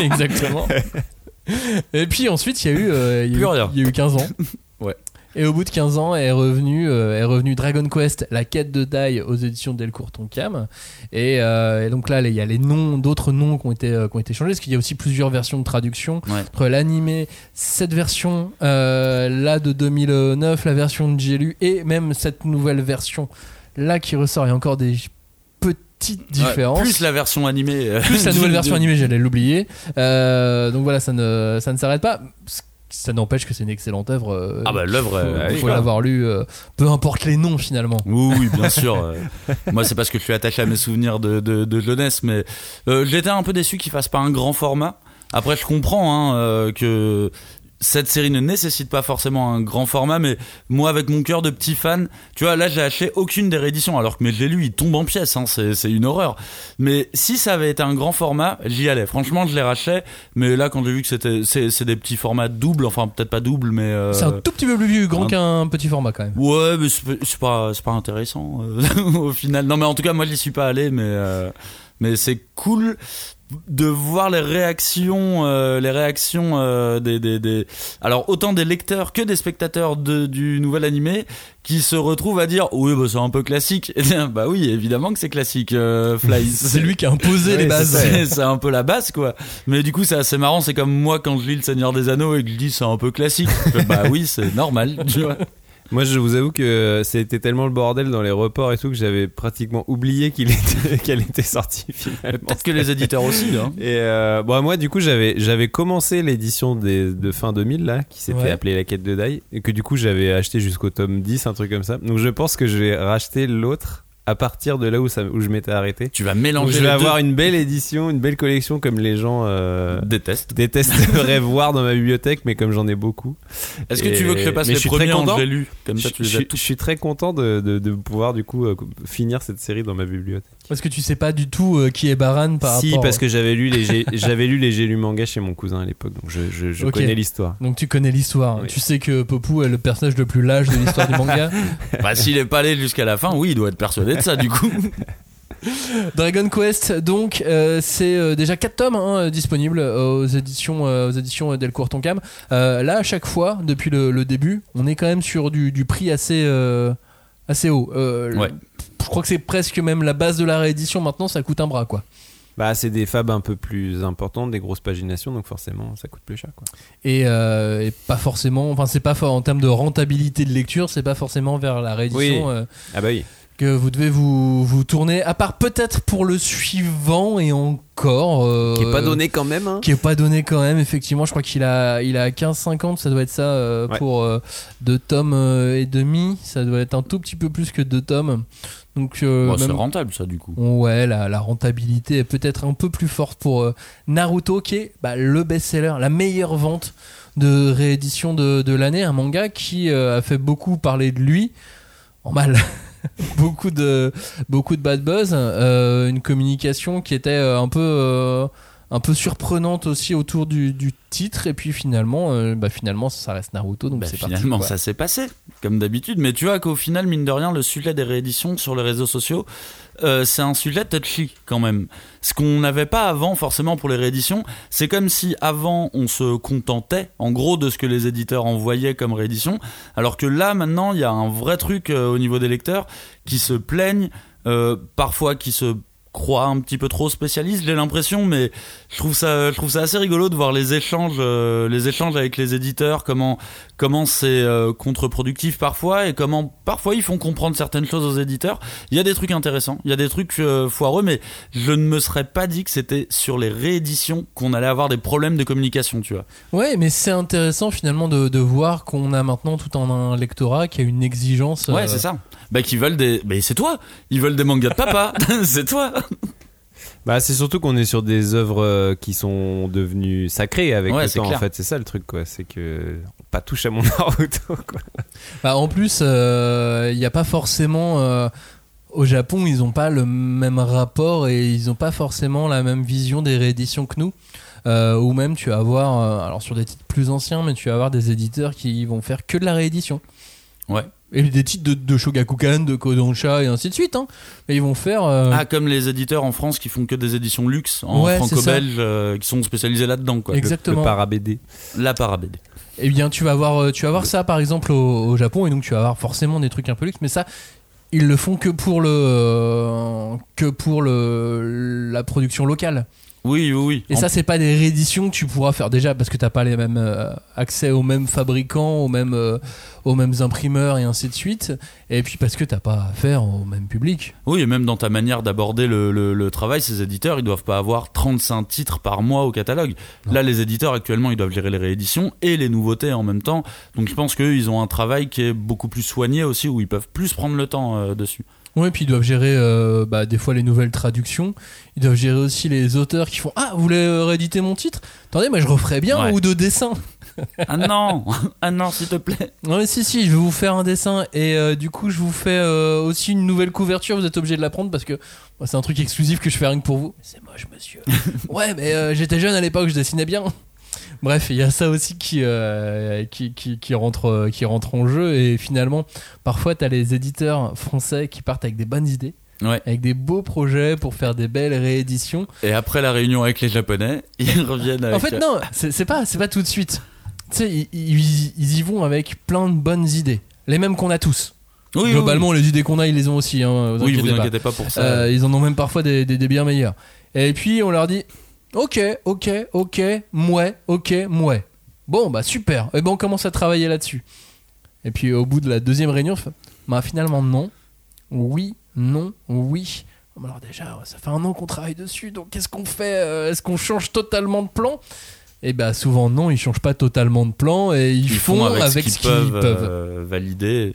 exactement. Et puis ensuite, il y a eu, euh, il y a Plus eu- rien. il y a eu 15 ans. Ouais. Et au bout de 15 ans est revenu, euh, est revenu Dragon Quest, la quête de Dai aux éditions Delcourt Tonkam. Et, euh, et donc là, il y a les noms, d'autres noms qui ont été, euh, qui ont été changés, parce qu'il y a aussi plusieurs versions de traduction. Ouais. Entre l'animé, cette version là de 2009, la version de J'ai lu, et même cette nouvelle version là qui ressort. Il y a encore des petites Ouais, différences. plus la version animée. Plus la nouvelle version animée, j'allais l'oublier. Euh, donc voilà, ça ne, ça ne s'arrête pas. Ça n'empêche que c'est une excellente œuvre. euh, Ah bah l'œuvre. faut, euh, faut oui, l'avoir lu, euh, peu importe les noms finalement. Oui, oui, bien sûr. euh, moi, c'est parce que je suis attaché à mes souvenirs de, de, de jeunesse, mais j'étais un peu déçu qu'il fasse pas un grand format. Après, je comprends hein, que cette série ne nécessite pas forcément un grand format, mais moi, avec mon cœur de petit fan, tu vois, là, j'ai acheté aucune des rééditions, alors que mes j'ai lu, il tombe en pièces, hein, c'est c'est une horreur. Mais si ça avait été un grand format, j'y allais. Franchement, je les rachetais, mais là, quand j'ai vu que c'était, c'est c'est des petits formats doubles, enfin, peut-être pas doubles, mais. euh, C'est un tout petit peu plus grand un- qu'un petit format quand même. Ouais, mais c'est c'est pas, c'est pas intéressant euh, au final. Non, mais en tout cas, moi, j'y suis pas allé, mais euh, mais c'est cool de voir les réactions, euh, les réactions euh, des, des, des, alors autant des lecteurs que des spectateurs de, du nouvel animé qui se retrouvent à dire oui, bah c'est un peu classique. Et bien, bah oui, évidemment que c'est classique, euh, Fly. C'est lui qui a imposé les bases. C'est un peu la base quoi. Mais du coup c'est assez marrant, c'est comme moi quand je lis le Seigneur des Anneaux et que je dis c'est un peu classique. Bah oui c'est normal, tu vois. Moi, je vous avoue que c'était tellement le bordel dans les reports et tout que j'avais pratiquement oublié qu'il était, qu'elle était sortie finalement. Peut-être que les éditeurs aussi. Hein. Et euh, bon, moi, du coup, j'avais j'avais commencé l'édition des- de fin 2000 là, qui s'était Ouais. appelée La Quête de Dai, et que du coup j'avais acheté jusqu'au tome 10, un truc comme ça. Donc je pense que je vais racheter l'autre à partir de là où, ça, où je m'étais arrêté. Tu vas mélanger je vais les avoir deux. une belle édition, une belle collection comme les gens euh, Déteste. détesteraient voir dans ma bibliothèque, mais comme j'en ai beaucoup. Est-ce que tu veux que je passe les je premiers en lu Comme Je, ça tu les je- as je tous. suis très content de, de, de pouvoir du coup euh, finir cette série dans ma bibliothèque. Parce que tu sais pas du tout euh, qui est Baran par si, rapport. parce que j'avais lu les j'avais lu les J'ai lu manga chez mon cousin à l'époque, donc je, je, je Ok. connais l'histoire. Donc tu connais l'histoire. Oui. Tu sais que Popou est le personnage le plus lâche de l'histoire du manga. Bah s'il est pas allé jusqu'à la fin, oui, il doit être persuadé de ça du coup. Dragon Quest, donc euh, c'est euh, déjà 4 tomes hein, disponibles aux éditions, euh, aux éditions Delcourt Tonkam. Euh, là, à chaque fois, depuis le, le début, on est quand même sur du, du prix assez, euh, assez haut. Euh, Ouais. Je crois que c'est presque même la base de la réédition. Maintenant, ça coûte un bras, quoi. Bah, c'est des fabs un peu plus importantes, des grosses paginations, donc forcément ça coûte plus cher. Quoi. Et, euh, et pas forcément, enfin, c'est pas en termes de rentabilité de lecture, c'est pas forcément vers la réédition Oui. euh, Ah bah oui. que vous devez vous, vous tourner, à part peut-être pour le suivant et encore. euh, Qui est pas donné quand même. Hein. qui est pas donné quand même effectivement je crois qu'il a il a 15-50 ça doit être ça Ouais. pour deux tomes et demi ça doit être un tout petit peu plus que deux tomes donc euh, c'est rentable ça du coup. ouais la, la rentabilité est peut-être un peu plus forte pour euh, Naruto qui est bah, le best-seller la meilleure vente de réédition de, de l'année un manga qui euh, a fait beaucoup parler de lui. En mal. Beaucoup de beaucoup de bad buzz. Une communication qui était un peu un peu surprenante aussi autour du, du titre et puis finalement euh, bah finalement ça reste Naruto donc Bah, c'est finalement, ça s'est passé, comme d'habitude. Mais tu vois qu'au final, mine de rien, le sujet des rééditions sur les réseaux sociaux, euh, c'est un sujet touchy quand même. Ce qu'on n'avait pas avant, forcément, pour les rééditions, c'est comme si avant, on se contentait, en gros, de ce que les éditeurs envoyaient comme réédition. Alors que là, maintenant, il y a un vrai truc euh, au niveau des lecteurs qui se plaignent, euh, parfois qui se croient un petit peu trop spécialistes, j'ai l'impression, mais je trouve ça, je trouve ça assez rigolo de voir les échanges, euh, les échanges avec les éditeurs, comment comment c'est euh, contre-productif parfois et comment parfois ils font comprendre certaines choses aux éditeurs. Il y a des trucs intéressants, il y a des trucs euh, foireux, mais je ne me serais pas dit que c'était sur les rééditions qu'on allait avoir des problèmes de communication, tu vois. ouais mais c'est intéressant finalement de, de voir qu'on a maintenant tout en un lectorat qui a une exigence Ouais, euh, c'est ça. Bah qui veulent des, bah c'est toi. Ils veulent des mangas de papa, c'est toi. Bah, c'est surtout qu'on est sur des œuvres euh, qui sont devenues sacrées avec Ouais, le c'est temps. En fait, c'est ça le truc, quoi. C'est que pas touche à mon Naruto, quoi. Bah, en plus, il n'y a pas forcément. euh, au Japon, ils n'ont pas le même rapport et ils n'ont pas forcément la même vision des rééditions que nous. Euh, ou même, tu vas avoir, euh, alors sur des titres plus anciens, mais tu vas avoir des éditeurs qui vont faire que de la réédition. Ouais. Et des titres de, de Shogakukan, de Kodansha et ainsi de suite. Hein. Mais ils vont faire. euh, Ah comme les éditeurs en France qui font que des éditions luxe en Ouais, franco-belge euh, qui sont spécialisés là-dedans quoi. Exactement. Le para-BD. La parabédé. Eh bien, tu vas avoir, euh, tu vas avoir ça par exemple au, au Japon, et donc tu vas avoir forcément des trucs un peu luxe, mais ça, ils le font que pour le, euh, que pour le, la production locale. Oui, oui, oui. Et En- ça, c'est pas des rééditions que tu pourras faire déjà parce que t'as pas les mêmes euh, accès aux mêmes fabricants, aux mêmes, euh, aux mêmes imprimeurs et ainsi de suite. Et puis parce que t'as pas affaire au même public. Oui, et même dans ta manière d'aborder le, le- le travail, ces éditeurs, ils doivent pas avoir 35 titres par mois au catalogue. Là, les éditeurs, actuellement, ils doivent gérer les rééditions et les nouveautés en même temps. Donc je pense qu'eux, ils ont un travail qui est beaucoup plus soigné aussi, où ils peuvent plus prendre le temps euh, dessus. Ouais, et puis ils doivent gérer euh, bah, des fois les nouvelles traductions. Ils doivent gérer aussi les auteurs qui font Ah, vous voulez euh, rééditer mon titre? Attendez, moi je referais bien Ouais. ou de dessin. Ah non Ah non, s'il te plaît Non mais si si, je vais vous faire un dessin et euh, du coup je vous fais euh, aussi une nouvelle couverture. Vous êtes obligé de la prendre parce que bah, c'est un truc exclusif que je fais rien que pour vous. C'est moche monsieur. ouais mais j'étais jeune à l'époque, je dessinais bien. Bref, il y a ça aussi qui, euh, qui, qui, qui rentre, euh, qui rentre en jeu et finalement parfois t'as les éditeurs français qui partent avec des bonnes idées, Ouais. avec des beaux projets pour faire des belles rééditions. Et après la réunion avec les Japonais, ils reviennent avec... En fait, non, c'est pas, pas tout de suite. Tu sais, ils, ils- ils y vont avec plein de bonnes idées. Les mêmes qu'on a tous. Oui, oui, Globalement, les idées qu'on a, ils les ont aussi. Hein, vous Oui, inquiétez vous pas. inquiétez pas pour ça. Euh, ils en ont même parfois des, des, des bien meilleurs. Et puis, on leur dit Ok, ok, ok, mouais, ok, mouais. Bon, bah super. Et ben, on commence à travailler là-dessus. Et puis, au bout de la deuxième réunion, Bah, finalement, non. Oui, non, oui. Alors, déjà, ça fait un an qu'on travaille dessus, donc qu'est-ce qu'on fait Euh, Est-ce qu'on change totalement de plan? Et bah, souvent, non, ils changent pas totalement de plan et ils, ils font, avec, ce qu'ils peuvent. euh, valider.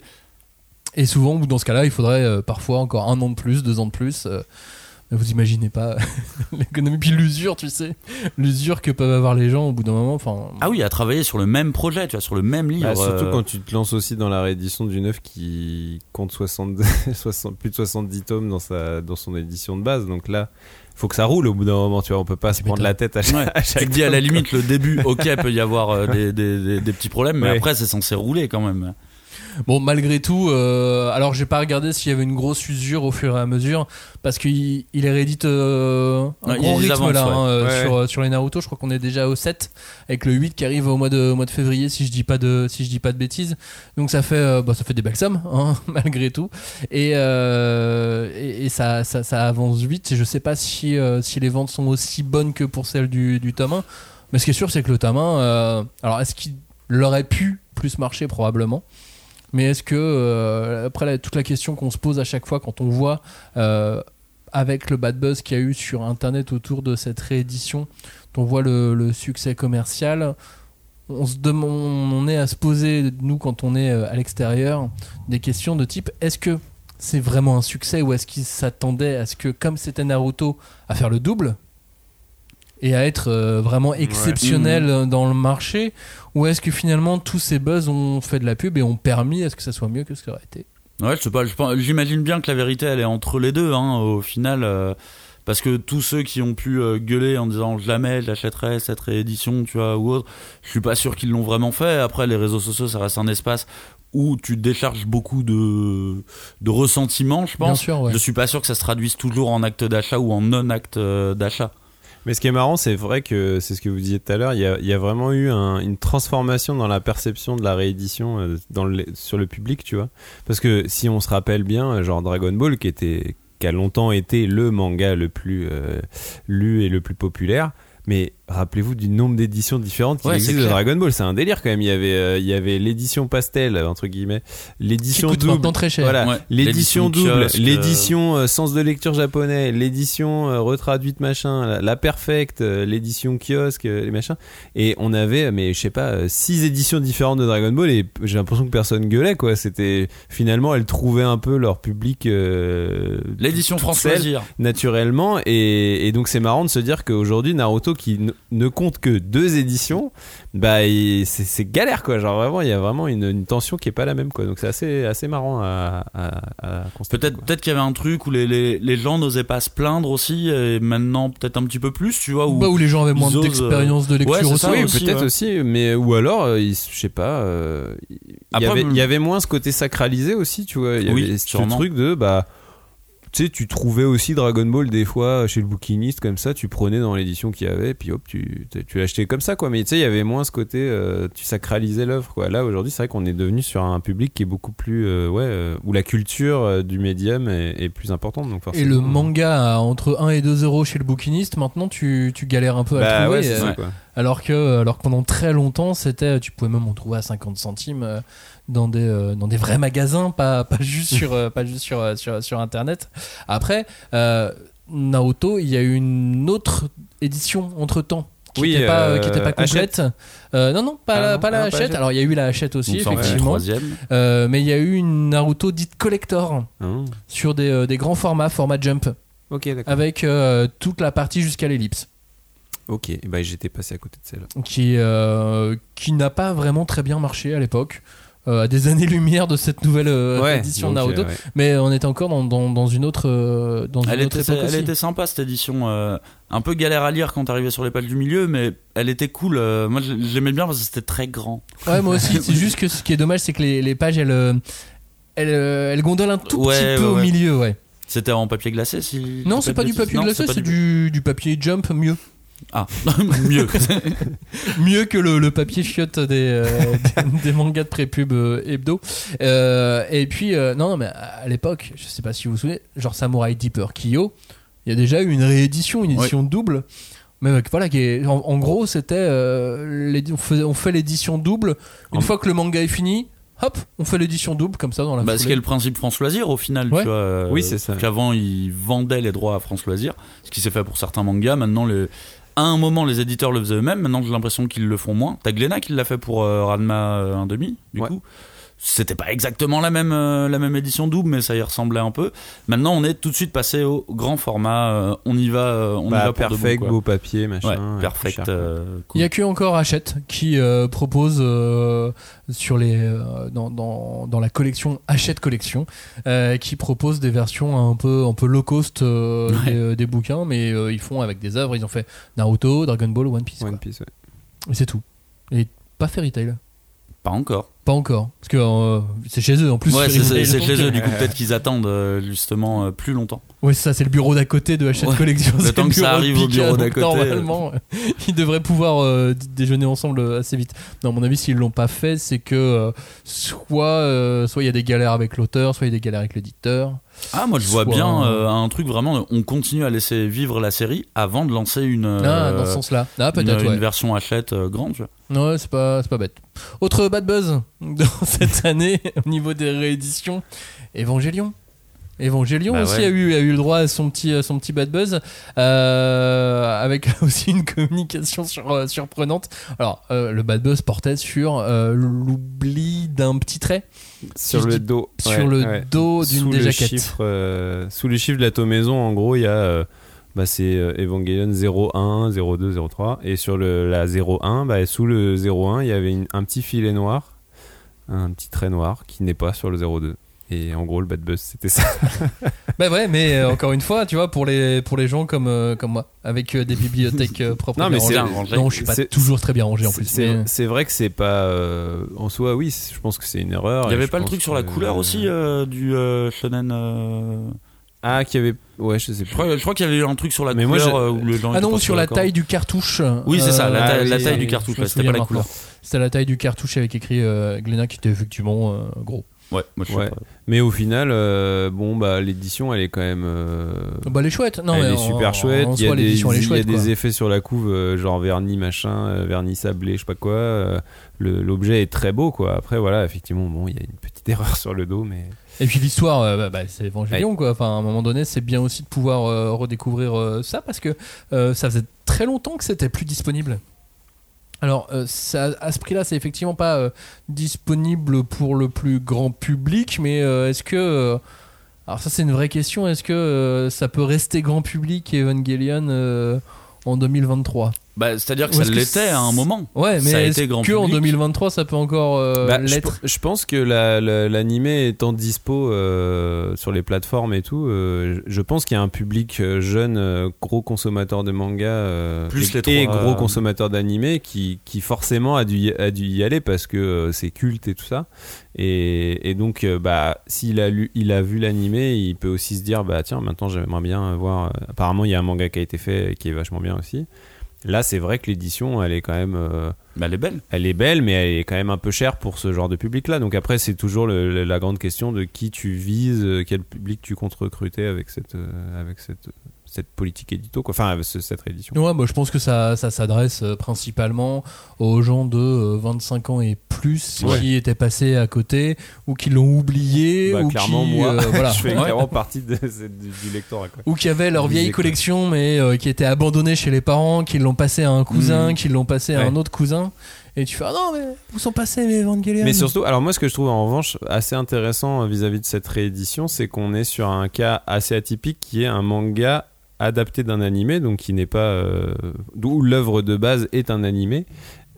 Et souvent, ou dans ce cas-là, il faudrait euh, parfois encore un an de plus, deux ans de plus. euh, vous imaginez pas l'économie, puis l'usure, tu sais, l'usure que peuvent avoir les gens au bout d'un moment. Enfin, Ah oui, à travailler sur le même projet, tu vois, sur le même livre. Bah, surtout euh, quand tu te lances aussi dans la réédition d'une œuvre qui compte 60, 60 plus de 70 tomes dans, sa, dans son édition de base. Donc là, faut que ça roule au bout d'un moment. Tu vois, on peut pas se prendre la tête à chaque, Ouais. à chaque Tu te dis à la limite le début, ok, peut y avoir euh, des, des, des- des petits problèmes, mais Ouais. après c'est censé rouler quand même. Bon, malgré tout, euh, alors j'ai pas regardé s'il y avait une grosse usure au fur et à mesure, parce qu'il il les réédite euh, un Ouais, gros rythme là ouais. hein, euh, Ouais. sur, sur les Naruto. Je crois qu'on est déjà au 7 avec le 8 qui arrive au mois de, au mois de février, si je dis pas de, si je dis pas de bêtises. Donc ça fait, euh, bah, ça fait des belles sommes, hein, malgré tout. Et, euh, et, et ça, ça, ça avance vite. Et je sais pas si, euh, si les ventes sont aussi bonnes que pour celles du, du tome 1. Mais ce qui est sûr, c'est que le tome 1, euh, alors est-ce qu'il aurait pu plus marcher probablement? Mais est-ce que, euh, après toute la question qu'on se pose à chaque fois quand on voit, euh, avec le bad buzz qu'il y a eu sur Internet autour de cette réédition, on voit le, succès commercial, on, se on est à se poser, nous, quand on est euh, à l'extérieur, des questions de type est-ce que c'est vraiment un succès ou est-ce qu'ils s'attendaient à ce que, comme c'était Naruto, à faire le double et à être euh, vraiment exceptionnel euh, dans le marché ou est-ce que finalement tous ces buzz ont fait de la pub et ont permis à ce que ça soit mieux que ce que ça aurait été? Ouais, je sais pas, j'imagine bien que la vérité elle est entre les deux, hein, au final. euh, parce que tous ceux qui ont pu euh, gueuler en disant jamais j'achèterai cette réédition, tu vois, ou autre, je suis pas sûr qu'ils l'ont vraiment fait. Après, les réseaux sociaux, ça reste un espace où tu décharges beaucoup de, de ressentiments, je Bien pense. sûr, ouais. Je suis pas sûr que ça se traduise toujours en acte d'achat ou en non-acte d'achat. Mais ce qui est marrant, c'est vrai que c'est ce que vous disiez tout à l'heure. Il y a, vraiment eu un- une transformation dans la perception de la réédition euh, sur le public, tu vois. Parce que si on se rappelle bien, genre Dragon Ball, qui était qui a longtemps été le manga le plus euh, lu et le plus populaire. Mais rappelez-vous du nombre d'éditions différentes qui Ouais, existent de. Dragon Ball, c'est un délire quand même. Il y avait, euh, il y avait l'édition pastel entre guillemets, l'édition double, très cher voilà, Ouais. l'édition double, euh, l'édition euh, sens de lecture japonais, l'édition euh, retraduite machin, la, la perfecte, euh, l'édition kiosque, euh, les machins. Et on avait, mais je sais pas, euh, six éditions différentes de Dragon Ball et j'ai l'impression que personne gueulait quoi. C'était finalement elles trouvaient un peu leur public. euh, L'édition Loisir. naturellement et, et donc c'est marrant de se dire qu'aujourd'hui Naruto qui ne- compte que deux éditions bah c'est galère quoi genre vraiment il y a vraiment une, une tension qui est pas la même quoi donc c'est assez assez marrant à, à, à constater, Peut-être qu'il y avait un truc où les, les, les gens n'osaient pas se plaindre aussi, et maintenant peut-être un petit peu plus, tu vois. Où, Bah, où les gens avaient moins d'expérience de lecture ouais, c'est aussi. oui peut-être ouais. aussi mais ou alors euh, il- je sais pas euh, il y Après, avait me- il y avait moins ce côté sacralisé aussi tu vois il y Oui, avait ce sûrement. truc de bah tu sais, tu trouvais aussi Dragon Ball des fois chez le bouquiniste comme ça, tu prenais dans l'édition qu'il y avait, et puis hop, tu, tu l'achetais comme ça, quoi. Mais tu sais, il y avait moins ce côté, euh, tu sacralisais l'œuvre, quoi. Là, aujourd'hui, c'est vrai qu'on est devenu sur un public qui est beaucoup plus, euh, ouais, euh, où la culture euh, du médium est, est plus importante. Donc Et le forcément- manga à entre 1 et 2 euros chez le bouquiniste, maintenant tu, tu galères un peu à le Bah trouver. ouais, euh, alors que alors que pendant très longtemps, c'était tu pouvais même en trouver à 50 centimes euh, dans des euh, dans des vrais magasins, pas pas juste sur euh, pas juste sur, euh, sur sur internet. Après euh, Naruto, il y a eu une autre édition entre temps. Qui Oui, était pas, euh, qui était pas complète. Euh, non, non, pas, Ah la, non, pas la ah, hachette. Alors, il y a eu la hachette aussi, effectivement. Euh, mais il y a eu une Naruto dite collector Hein sur des, euh, des grands formats, format jump, avec euh, toute la partie jusqu'à l'ellipse. Ok, et bah j'étais passé à côté de celle-là. qui, euh, qui n'a pas vraiment très bien marché à l'époque. euh, à des années-lumière de cette nouvelle euh, édition de donc, Naruto, euh, ouais. mais on était encore dans, dans, dans une autre, euh, dans Elle une autre était, époque elle aussi. était sympa cette édition, euh, un peu galère à lire quand t'arrivais sur les pages du milieu, mais elle était cool. euh, moi je- j'aimais bien parce que c'était très grand. Ouais, moi aussi. c'est juste que ce qui est dommage, c'est que les, les pages, elles, elles, elles gondolent un tout Ouais, petit peu ouais, au ouais. milieu, ouais. C'était en papier glacé si. Non, c'est dis pas du papier glacé, pas c'est du, du papier jump mieux. Ah, mieux. mieux que le, le papier chiotte des, euh, des, des mangas de pré-pub euh, hebdo. Euh, et puis, euh, non, non, mais à l'époque, je sais pas si vous vous souvenez, genre Samurai Deeper Kyo, il y a déjà eu une réédition, une édition double. Mais voilà, qui est- en, en gros, c'était. euh, on, fait l'édition double. Une En- fois que le manga est fini, hop, on fait l'édition double, comme ça, dans la Bah, ce qui est le principe France Loisirs au final, Ouais. tu vois. Oui, c'est ça. Qu'avant, ils vendaient les droits à France Loisirs, ce qui s'est fait pour certains mangas. Maintenant, les... à un moment, les éditeurs le faisaient eux-mêmes. Maintenant, j'ai l'impression qu'ils le font moins. T'as Glénat qui l'a fait pour euh, Ranma euh, 1,5, du Ouais. coup? C'était pas exactement la même, euh, la même édition double, mais ça y ressemblait un peu. Maintenant, on est tout de suite passé au grand format. euh, on y va, euh, on y Bah, va pour de bon, perfect, quoi. beau papier, machin. Ouais, perfect. cher, euh, Il cool. y a que encore Hachette qui euh, propose euh, sur les euh, dans, dans, dans la collection Hachette collection euh, qui propose des versions un peu un peu low cost euh, Ouais. des, des bouquins mais euh, ils font avec des œuvres ils ont fait Naruto Dragon Ball One Piece One quoi. Piece, ouais. et c'est tout et pas Fairy Tail Pas encore. pas encore parce que euh, c'est chez eux en plus Ouais, c'est chez eux, du coup, peut-être qu'ils attendent euh, justement euh, plus longtemps. Ouais, c'est ça, c'est le bureau d'à côté de Hachette Ouais. Collection. Le c'est temps que ça arrive au Pika, bureau d'à donc côté, Normalement, ils devraient pouvoir euh, déjeuner ensemble assez vite. Non, à mon avis, s'ils l'ont pas fait, c'est que euh, soit euh, soit il y a des galères avec l'auteur, soit il y a des galères avec l'éditeur. Ah, moi je vois Soit- bien euh, un truc vraiment. On continue à laisser vivre la série avant de lancer une, ah, euh, dans ce sens-là. Ah, une, peut-être, une version hachette euh, grande. Ouais, c'est pas, c'est pas bête. Autre bad buzz dans cette année au niveau des rééditions Évangélion. Évangélion Bah aussi ouais. a, eu, a eu le droit à son petit, à son petit bad buzz, euh, avec aussi une communication sur- euh, surprenante. Alors, euh, le bad buzz portait sur euh, l'oubli d'un petit trait Sur le dis- dos. sur ouais, le ouais. dos d'une des jaquettes. chiffre, euh, sous les chiffres de la tomaison, en gros, il y a. euh, bah, c'est euh, Evangelion 01, 02, 03. Et sur le, la 01, bah, sous le 01, il y avait une- un petit filet noir, un petit trait noir qui n'est pas sur le 02. Et en gros, le bad buzz, c'était ça. Bah ouais, mais euh, encore une fois, tu vois, pour les, pour les gens comme, euh, comme moi, avec euh, des bibliothèques euh, propres. Non, mais c'est- Bien rangé. Non, je suis pas toujours très bien rangé en plus. C'est mais- vrai que c'est pas. euh, en soi, oui, je pense que c'est une erreur. Il y et avait pas le truc sur la couleur aussi euh, du euh, shonen. euh, Ah, qu'il y avait. Ouais, je sais plus. je crois qu'il y avait eu un truc sur la Mais couleur euh, où Ah non, sur la taille du cartouche. Oui, c'est ça, la taille, ah la oui, taille oui, du cartouche. C'était pas la couleur. C'était la taille du cartouche avec écrit Glénat qui était effectivement gros. Ouais, moi je sais Ouais. pas. Mais au final, euh, bon, bah, l'édition, elle est quand même. euh, Bah, elle est chouette. Non, elle mais est en- super chouette. En il y a soi, des, y a effets sur la couve, euh, genre vernis machin, euh, vernis sablé, je sais pas quoi. euh, L'objet est très beau, quoi. Après, voilà, effectivement, bon, il y a une petite erreur sur le dos, mais. Et puis l'histoire, euh, bah, bah, c'est Evangelion, quoi. Enfin, à un moment donné, c'est bien aussi de pouvoir euh, redécouvrir euh, ça parce que euh, ça faisait très longtemps que c'était plus disponible. Alors, euh, à ce prix-là, c'est effectivement pas euh, disponible pour le plus grand public, mais euh, est-ce que. euh, alors, ça, c'est une vraie question. Est-ce que ça peut rester grand public Evangelion en 2023 Bah, C'est-à-dire que Ou ça est-ce que l'était à un moment. Ouais, mais Ça a est-ce été grand que en public. 2023, ça peut encore euh, Bah, je, l'être je pense que la- la- l'animé étant dispo euh, sur les plateformes et tout, euh, je pense qu'il y a un public euh, jeune, euh, gros consommateur de manga euh, Plus et, les et trois, gros euh, consommateur d'animé qui, qui forcément a dû, y, a dû y aller parce que euh, c'est culte et tout ça. Et, et donc, euh, bah, s'il a, lu, il a vu l'animé, il peut aussi se dire bah tiens, maintenant j'aimerais bien voir. apparemment, il y a un manga qui a été fait qui est vachement bien aussi. Là, c'est vrai que l'édition, elle est quand même. euh, Bah, elle est belle. elle est belle, mais elle est quand même un peu chère pour ce genre de public-là. Donc après, c'est toujours le- le- la grande question de qui tu vises, euh, quel public tu comptes recruter avec cette, euh, avec cette, cette politique édito, quoi. Enfin, cette réédition. Ouais, bah, je pense que ça, ça s'adresse euh, principalement aux gens de euh, 25 ans et plus Ouais. qui étaient passés à côté ou qui l'ont oublié Bah, ou clairement, qui moi, euh, voilà. je fais Ouais. clairement partie de, du, lectorat, quoi. ou qui avaient leur vieille collection mais euh, qui était abandonnée chez les parents, qui l'ont passé à un cousin, Mhm. qui l'ont passé à Ouais. un autre cousin et tu fais ah non mais où sont passés mes Evangelion? Mais surtout, alors moi, ce que je trouve en revanche assez intéressant euh, vis-à-vis de cette réédition, c'est qu'on est sur un cas assez atypique qui est un manga adapté d'un animé, donc qui n'est pas euh, d'où l'œuvre de base est un animé,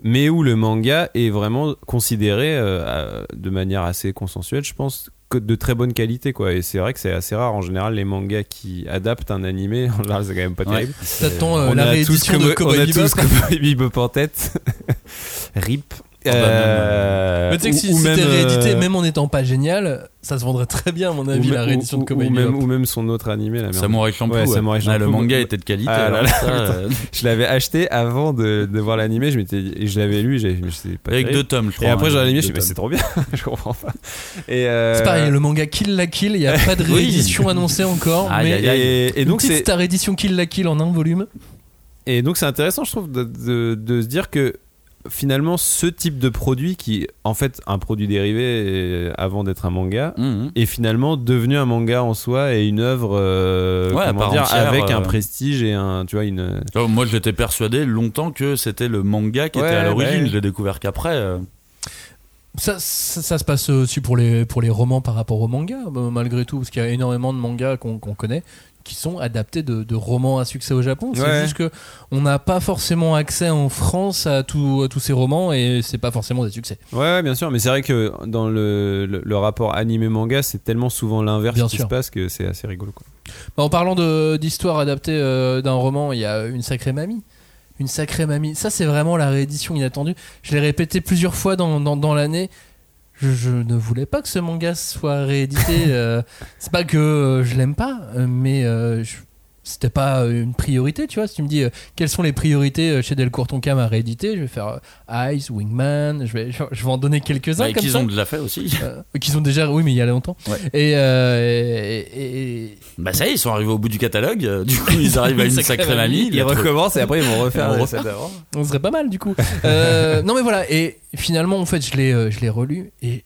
mais où le manga est vraiment considéré euh, de manière assez consensuelle, je pense, que de très bonne qualité quoi. Et c'est vrai que c'est assez rare en général les mangas qui adaptent un animé. En général, c'est quand même pas Ouais. terrible. T'attends euh, on la a tous de on a tous Bebop en tête. Rip. Ah bah, Euh, Mais tu sais que si ou c'était même, réédité, euh, même en n'étant pas génial, ça se vendrait très bien, à mon avis, ou la même- réédition ou- de Cowboy ou même, Bebop. ou même son autre animé, la merde. Samurai Champloo. Ouais, ouais. Samurai Ouais, le Champloo. manga était de qualité. Ah là alors là, ça, putain. euh, Je l'avais acheté avant de, de voir l'animé, je m'étais, et je l'avais lu, et je dit, pas avec terrible. deux tomes, je crois. Et après, hein, j'ai l'animé, deux je me suis dit, mais tomes. c'est trop bien, je comprends pas. Et, euh, C'est pareil, le manga Kill la Kill, il n'y a pas de Oui. réédition annoncée encore, Aïe, mais aïe, aïe. et, donc petite c'est, star édition Kill la Kill en un volume. et donc c'est intéressant, je trouve, de, de, de se dire que finalement, ce type de produit qui, en fait, un produit dérivé euh, avant d'être un manga, Mhm. est finalement devenu un manga en soi et une œuvre, euh, Ouais, à comment part dire, entière, avec un euh. prestige et un, tu vois, une. Alors, Moi, j'étais persuadé longtemps que c'était le manga qui Ouais, était à l'origine. ouais. Je l'ai découvert qu'après. Ça, ça, ça se passe aussi pour les, pour les romans par rapport au manga, malgré tout, parce qu'il y a énormément de mangas qu'on qu'on connaît qui sont adaptés de, de romans à succès au Japon. C'est Ouais. juste que on n'a pas forcément accès en France à, tout- à tous ces romans et c'est pas forcément des succès. Ouais, bien sûr, mais c'est vrai que dans le, le, le rapport animé-manga, c'est tellement souvent l'inverse qui sûr. se passe que c'est assez rigolo. Quoi. Bah, en parlant d'histoire adaptée euh, d'un roman, il y a une sacrée mamie. Une sacrée mamie. Ça, c'est vraiment la réédition inattendue. Je l'ai répété plusieurs fois dans, dans, dans l'année. Je, je ne voulais pas que ce manga soit réédité. euh, c'est pas que euh, je l'aime pas, euh, mais euh, je- c'était pas euh, une priorité, tu vois. Si tu me dis euh, quelles sont les priorités euh, chez Delcourt Tonkam à rééditer, je vais faire euh, Eyes, Wingman, je vais, je vais en donner quelques-uns Bah, comme qu'ils ont déjà fait aussi. Euh, qu'ils ont déjà, oui, mais il y a longtemps. Ouais. Et, euh, et- et- et- Bah ça y est, ils sont arrivés au bout du catalogue. Du coup, ils arrivent à une Sacrée mamie. Ils recommencent et après ils vont refaire On scènes d'avant. On serait pas mal du coup. Euh, non mais voilà, et finalement en fait je l'ai euh, je l'ai relu et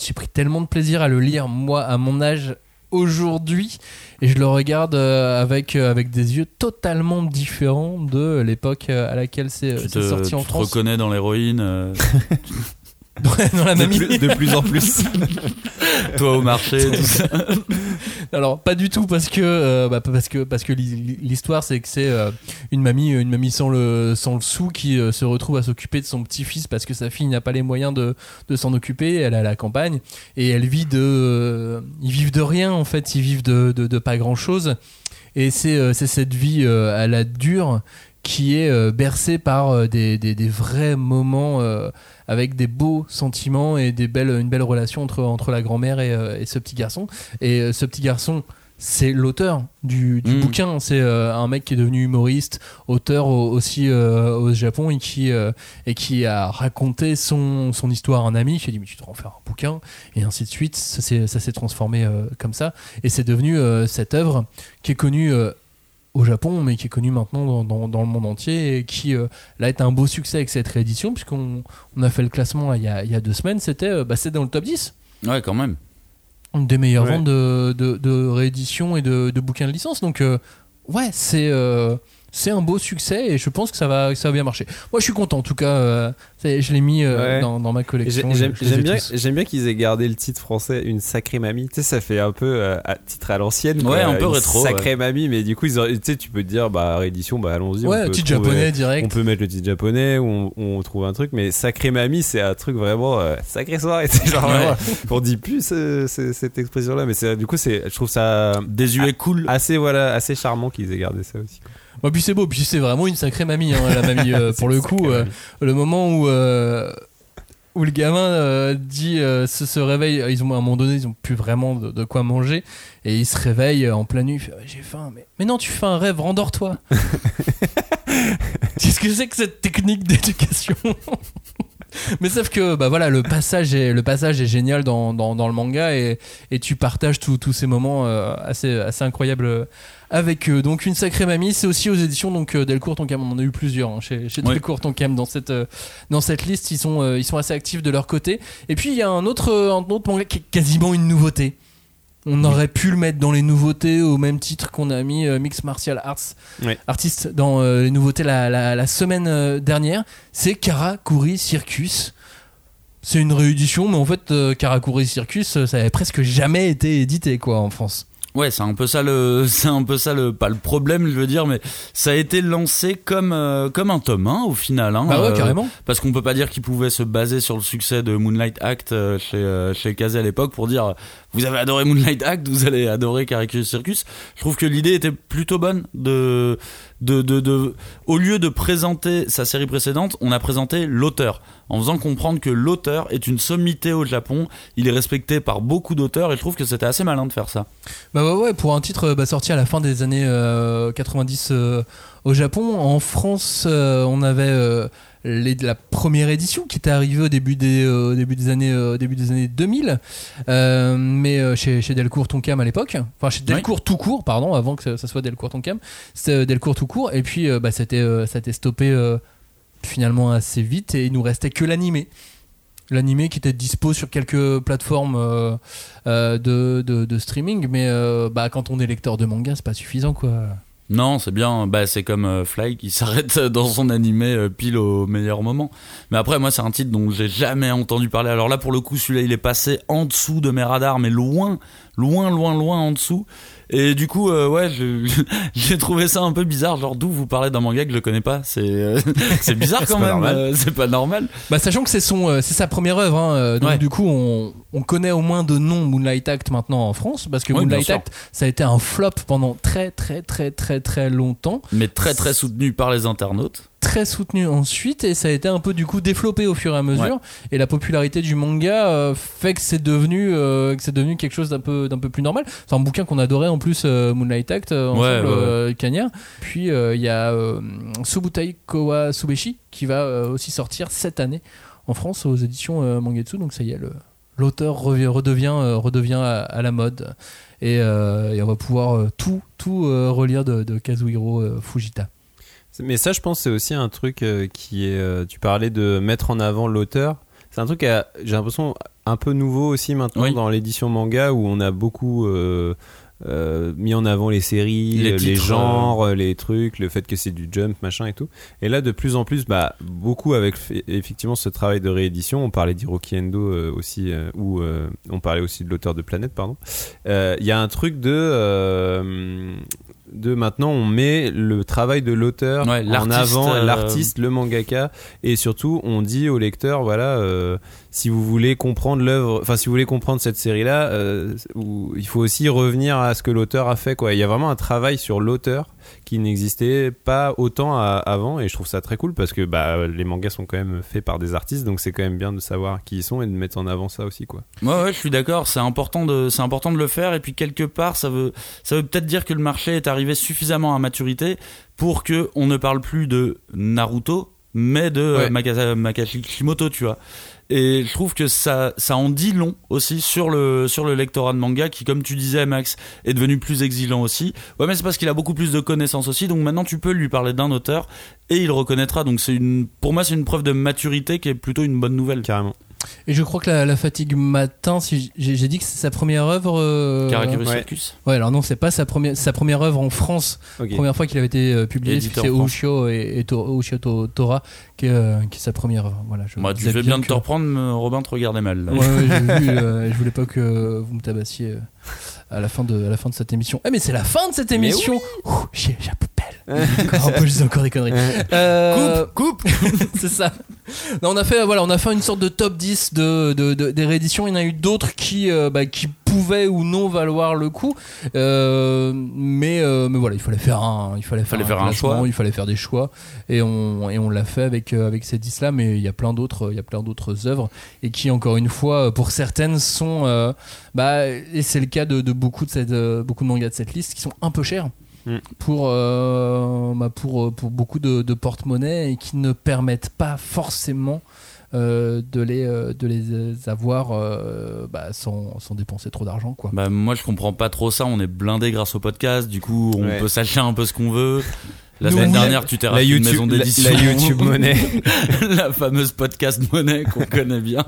j'ai pris tellement de plaisir à le lire moi à mon âge aujourd'hui et je le regarde euh, avec, euh, avec des yeux totalement différents de l'époque euh, à laquelle c'est sorti en tu te France. reconnais dans l'héroïne. dans la De mamie. plus, de plus en plus. toi au marché, tout ça. Alors pas du tout parce que euh, bah, parce que parce que l'hi- l'histoire c'est que c'est euh, une mamie une mamie sans le sans le sou qui euh, se retrouve à s'occuper de son petit-fils parce que sa fille n'a pas les moyens de, de s'en occuper, elle est à la campagne et elle vit de ils vivent de rien en fait, ils vivent de de, de pas grand-chose et c'est cette vie à la dure qui est euh, bercée par euh, des, des, des vrais moments euh, avec des beaux sentiments et des belles, une belle relation entre, entre la grand-mère et, euh, et ce petit garçon. Et ce petit garçon, c'est l'auteur du, du Mm. bouquin. C'est euh, un mec qui est devenu humoriste, auteur au- aussi euh, au Japon et qui, euh, et qui a raconté son, son histoire à un ami. Qui a dit Mais tu devrais en faire un bouquin. Et ainsi de suite. Ça s'est transformé comme ça. Et c'est devenu cette œuvre qui est connue. Au Japon, mais qui est connue maintenant dans, dans- dans le monde entier et qui euh, là est un beau succès avec cette réédition, puisqu'on on a fait le classement là, il y a, il y a deux semaines, c'était euh, bah, dans le top 10 Ouais, quand même. une des meilleures Ouais. ventes de, de, de réédition et de, de bouquins de licence. Donc, euh, ouais, c'est euh, c'est un beau succès et je pense que ça va, que ça va bien marcher. Moi, je suis content. En tout cas, euh, je l'ai mis euh, Ouais. dans, dans ma collection. J'aime bien, bien qu'ils aient gardé le titre français, une sacrée mamie. Tu sais, ça fait un peu euh, à titre à l'ancienne. quoi. Ouais, un peu Une rétro, Sacrée mamie, mais du coup, ils tu sais, tu peux te dire, bah, réédition, bah, allons-y. on Ouais, peut titre trouver- japonais direct. On peut mettre le titre japonais ou on, on trouve un truc, mais sacrée mamie, c'est un truc vraiment euh, sacrée soirée. C'est genre, Ouais. vraiment, on dit plus cette expression-là, mais du coup, je trouve ça Désuet cool. assez, voilà, assez charmant qu'ils aient gardé ça aussi. quoi. Ouais, puis c'est beau. Puis c'est vraiment une sacrée mamie, hein, la mamie. euh, pour le coup, euh, le moment où euh, où le gamin dit se, se réveille, ils ont à un moment donné, ils ont plus vraiment de, de quoi manger et il se réveille en pleine nuit. J'ai faim, mais mais non, tu fais un rêve, rendors-toi. Qu'est-ce que c'est que cette technique d'éducation? Mais sauf que bah voilà le passage est le passage est génial dans, dans, dans le manga et, et tu partages tous tous ces moments assez assez incroyables avec eux. Donc une sacrée mamie, c'est aussi aux éditions donc euh, Delcourt Tonkam. On en a eu plusieurs hein, chez, chez Ouais. Delcourt Tonkam dans cette euh, dans cette liste. Ils sont euh, ils sont assez actifs de leur côté. Et puis il y a un autre un autre manga qui est quasiment une nouveauté. On aurait pu le mettre dans les nouveautés au même titre qu'on a mis euh, Mix Martial Arts Ouais. artiste dans euh, les nouveautés la, la, la semaine euh, dernière. C'est Karakuri Circus. C'est une réédition, mais en fait, Karakuri Circus, ça avait presque jamais été édité quoi en France. Ouais, c'est un peu ça le, c'est un peu ça le, pas le problème, je veux dire, mais ça a été lancé comme euh, comme un tome 1 au final. Hein, Bah ouais, euh, carrément. Parce qu'on peut pas dire qu'il pouvait se baser sur le succès de Moonlight Act euh, chez chez Kazé à l'époque pour dire vous avez adoré Moonlight Act, vous allez adorer Caricus Circus. Je trouve que l'idée était plutôt bonne de de, de de au lieu de présenter sa série précédente, on a présenté l'auteur en faisant comprendre que l'auteur est une sommité au Japon. Il est respecté par beaucoup d'auteurs et je trouve que c'était assez malin de faire ça. Bah ouais, ouais, pour un titre euh, bah, sorti à la fin des années euh, 90 euh, au Japon. En France, euh, on avait euh, les- la première édition qui était arrivée au début des, euh, au début des, années, euh, au début des années 2000, euh, mais euh, chez, chez Delcourt Tonkam à l'époque. Enfin, chez Delcourt tout court, pardon, avant que ça, soit Delcourt Tonkam. C'était Delcourt tout court. Et puis, bah, ça a été stoppé finalement assez vite et il nous restait que l'animé. L'animé qui était dispo sur quelques plateformes euh, euh, de, de, de streaming, mais euh, bah, quand on est lecteur de manga, c'est pas suffisant quoi. Non, c'est bien. Bah, c'est comme euh, Fly qui s'arrête dans son animé euh, pile au meilleur moment. Mais après, moi, c'est un titre dont j'ai jamais entendu parler. Alors là, pour le coup, celui-là, il est passé en dessous de mes radars, mais loin, loin, loin, loin en dessous. Et du coup, euh, ouais, je- j'ai trouvé ça un peu bizarre. Genre, d'où vous parlez d'un manga que je connais pas C'est euh, c'est bizarre quand même. normal. euh, C'est pas normal. Bah, sachant que c'est son, euh, c'est sa première œuvre, hein, euh, donc Ouais. du coup on, on connaît au moins de nom Moonlight Act maintenant en France, parce que Oui, Moonlight. Act ça a été un flop pendant très très très très très longtemps, Mais très, très soutenu par les internautes. Très soutenu ensuite et ça a été un peu du coup développé au fur et à mesure. Et la popularité du manga euh, fait que c'est devenu euh, que c'est devenu quelque chose d'un peu d'un peu plus normal. C'est un bouquin qu'on adorait en plus euh, Moonlight Act ensemble, Ouais, ouais. Puis il y a Subutai Kowa Subeshi qui va aussi sortir cette année en France aux éditions Mangetsu. Donc ça y est, le- l'auteur redevient redevient à, à la mode et, et on va pouvoir tout tout relire de, de Kazuhiro Fujita. Mais ça, je pense, c'est aussi un truc euh, qui est. euh, tu parlais de mettre en avant l'auteur. C'est un truc, j'ai l'impression, un peu nouveau aussi maintenant Oui. dans l'édition manga où on a beaucoup euh, euh, mis en avant les séries, Les genres, les trucs, le fait que c'est du jump, machin et tout. Et là, de plus en plus, bah, beaucoup avec effectivement ce travail de réédition. On parlait d'Hiroki Endo euh, aussi, ou on parlait aussi de l'auteur de Planète, pardon. Il y a un truc de. Euh, de maintenant on met le travail de l'auteur Ouais, en avant euh, l'artiste le mangaka et surtout on dit au lecteur voilà euh, si vous voulez comprendre l'œuvre enfin si vous voulez comprendre cette série là il faut aussi revenir à ce que l'auteur a fait quoi. Il y a vraiment un travail sur l'auteur qui n'existait pas autant à- avant et je trouve ça très cool parce que bah, les mangas sont quand même faits par des artistes donc c'est quand même bien de savoir qui ils sont et de mettre en avant ça aussi quoi Ouais, ouais, je suis d'accord. C'est important de, c'est important de le faire. Et puis quelque part, ça veut, ça veut peut-être dire que le marché est arrivé suffisamment à maturité pour que on ne parle plus de Naruto, mais de euh, Ouais. Maka- Makashi Kishimoto, tu vois. Et je trouve que ça, ça en dit long aussi sur le, sur le lectorat de manga qui, comme tu disais, Max, est devenu plus exigeant aussi. Ouais, mais c'est parce qu'il a beaucoup plus de connaissances aussi. Donc maintenant, tu peux lui parler d'un auteur et il reconnaîtra. Donc c'est une, pour moi, c'est une preuve de maturité qui est plutôt une bonne nouvelle. carrément Et je crois que la, la fatigue matin, si j'ai dit que c'est sa première œuvre. euh, ouais. Circus. Ouais, alors non, c'est pas sa première, sa première œuvre en France. Ok. Première fois qu'il avait été euh, publié, c'est. Ushio et, et To- Ushio To- Tora, qui est, euh, qui est sa première œuvre. Voilà, je Bah, tu fais bien de que- te reprendre, mais Robin te regardait mal. là. Ouais, ouais, j'ai vu, euh, je voulais pas que vous me tabassiez à la fin de, à la fin de cette émission. Eh, mais c'est la fin de cette émission Ouh, J'ai la poubelle Encore encore des conneries. Euh, Coupe, c'est ça. Non, on a fait voilà, on a fait une sorte de top 10 de, de, de- des rééditions. Il y en a eu d'autres qui euh, bah, qui pouvaient ou non valoir le coup. Euh, mais euh, mais voilà, il fallait faire un il fallait faire, Fallait faire un choix. il fallait faire des choix et on et on l'a fait avec avec ces 10 là mais il y a plein d'autres il y a plein d'autres œuvres et qui encore une fois pour certaines sont bah et c'est le cas de, de beaucoup de cette beaucoup de mangas de cette liste qui sont un peu chers Mm. pour, euh, bah, pour, pour beaucoup de, de porte-monnaie et qui ne permettent pas forcément euh, de, les, euh, de les avoir euh, bah, sans, sans dépenser trop d'argent. quoi. Bah, moi, je comprends pas trop ça. On est blindé grâce au podcast. Du coup, on Ouais. peut s'acheter un peu ce qu'on veut. La semaine dernière, tu t'es La racheté une YouTube, maison la, d'édition. la YouTube monnaie. la fameuse podcast monnaie qu'on connaît bien.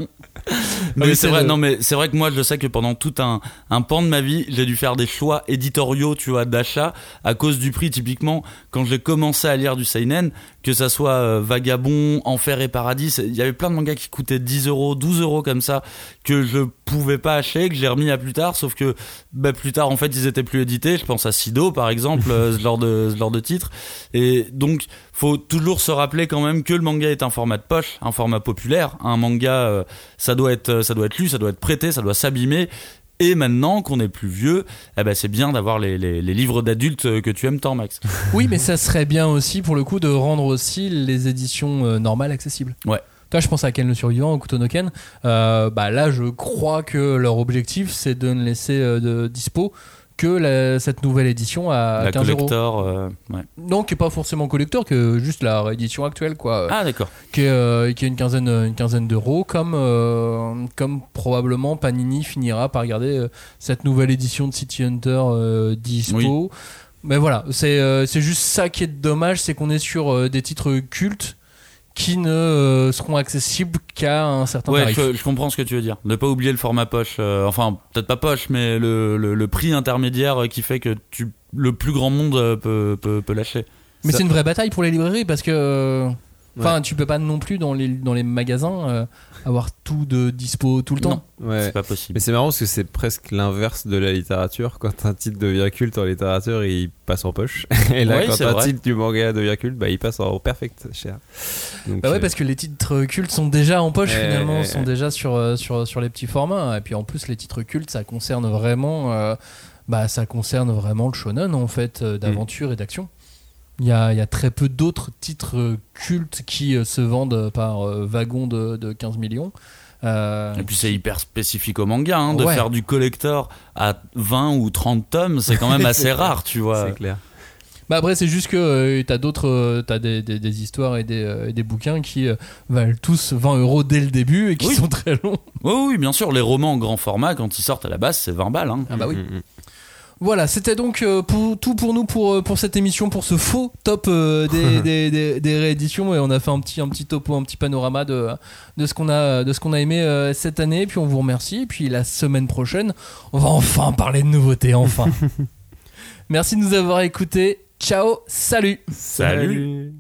Mais oui, c'est vrai, le- non, mais c'est vrai que moi, je sais que pendant tout un, un pan de ma vie, j'ai dû faire des choix éditoriaux, tu vois, d'achat à cause du prix. Typiquement, quand j'ai commencé à lire du seinen, que ça soit euh, Vagabond, Enfer et Paradis, il y avait plein de mangas qui coûtaient 10 euros, 12 euros comme ça, que je pouvais pas acheter, que j'ai remis à plus tard, sauf que bah, plus tard, en fait, ils étaient plus édités. Je pense à Sido, par exemple, euh, ce genre de, ce genre de titre. Et donc, faut toujours se rappeler quand même que le manga est un format de poche, un format populaire. Un manga, euh, ça doit être, ça doit être lu, ça doit être prêté, ça doit s'abîmer. Et maintenant qu'on est plus vieux, eh ben c'est bien d'avoir les, les, les livres d'adultes euh, que tu aimes tant, Max. Oui, mais ça serait bien aussi pour le coup de rendre aussi les éditions euh, normales accessibles. Ouais. Toi, je pense à Ken le survivant, au Kutono Ken. Euh, bah là, je crois que leur objectif, c'est de ne laisser euh, de dispo que la- cette nouvelle édition à La 15 euros. collector, euh, ouais. Non, qui est pas forcément collector, que juste la réédition actuelle, quoi. Ah d'accord. qui est, euh, qui est une quinzaine, une quinzaine d'euros, comme, euh, comme probablement Panini finira par garder euh, cette nouvelle édition de City Hunter euh, dispo. Oui. Mais voilà, c'est euh, c'est juste ça qui est dommage, c'est qu'on est sur euh, des titres cultes qui ne euh, seront accessibles qu'à un certain Ouais, tarif. je, je comprends ce que tu veux dire. Ne pas oublier le format poche. euh, enfin, peut-être pas poche, mais le, le, le prix intermédiaire euh, qui fait que tu, le plus grand monde peut, peut, peut lâcher. Mais c'est une vraie bataille pour les librairies parce que. Enfin, tu peux pas non plus dans les, dans les magasins euh, avoir tout de dispo tout le temps. Non. Ouais. C'est pas possible. Mais c'est marrant parce que c'est presque l'inverse de la littérature. Quand un titre devient culte en littérature, il passe en poche. Et là, Ouais, quand un vrai. titre du manga devient culte, bah, il passe en perfect cher. Donc, Bah ouais, euh, parce que les titres cultes sont déjà en poche Ouais, finalement, ouais, sont ouais. déjà sur, euh, sur, sur les petits formats. Et puis en plus, les titres cultes, ça concerne vraiment, euh, bah, ça concerne vraiment le shonen en fait, d'aventure et d'action. Il y a, il y a très peu d'autres titres euh, cultes qui euh, se vendent par euh, wagon de, de 15 millions. Euh, Et puis c'est hyper spécifique au manga, hein, de Ouais. faire du collector à 20 ou 30 tomes, c'est quand même assez rare, tu vois. c'est clair. Bah après c'est juste que euh, t'as d'autres euh, t'as des, des, des histoires et des, euh, et des bouquins qui euh, valent tous 20 euros dès le début et qui Oui. sont très longs. Oui, oui, bien sûr, les romans en grand format, quand ils sortent à la base, c'est 20 balles. Hein. Ah bah oui. Mm, mm. Voilà, c'était donc euh, pour, tout pour nous pour, euh, pour cette émission, pour ce faux top euh, des, des, des- des rééditions. Et on a fait un petit, un petit topo, un petit panorama de, de ce qu'on a, de ce qu'on a aimé cette année. Puis on vous remercie. Et puis la semaine prochaine, on va enfin parler de nouveautés, enfin. Merci de nous avoir écoutés. Ciao, salut Salut.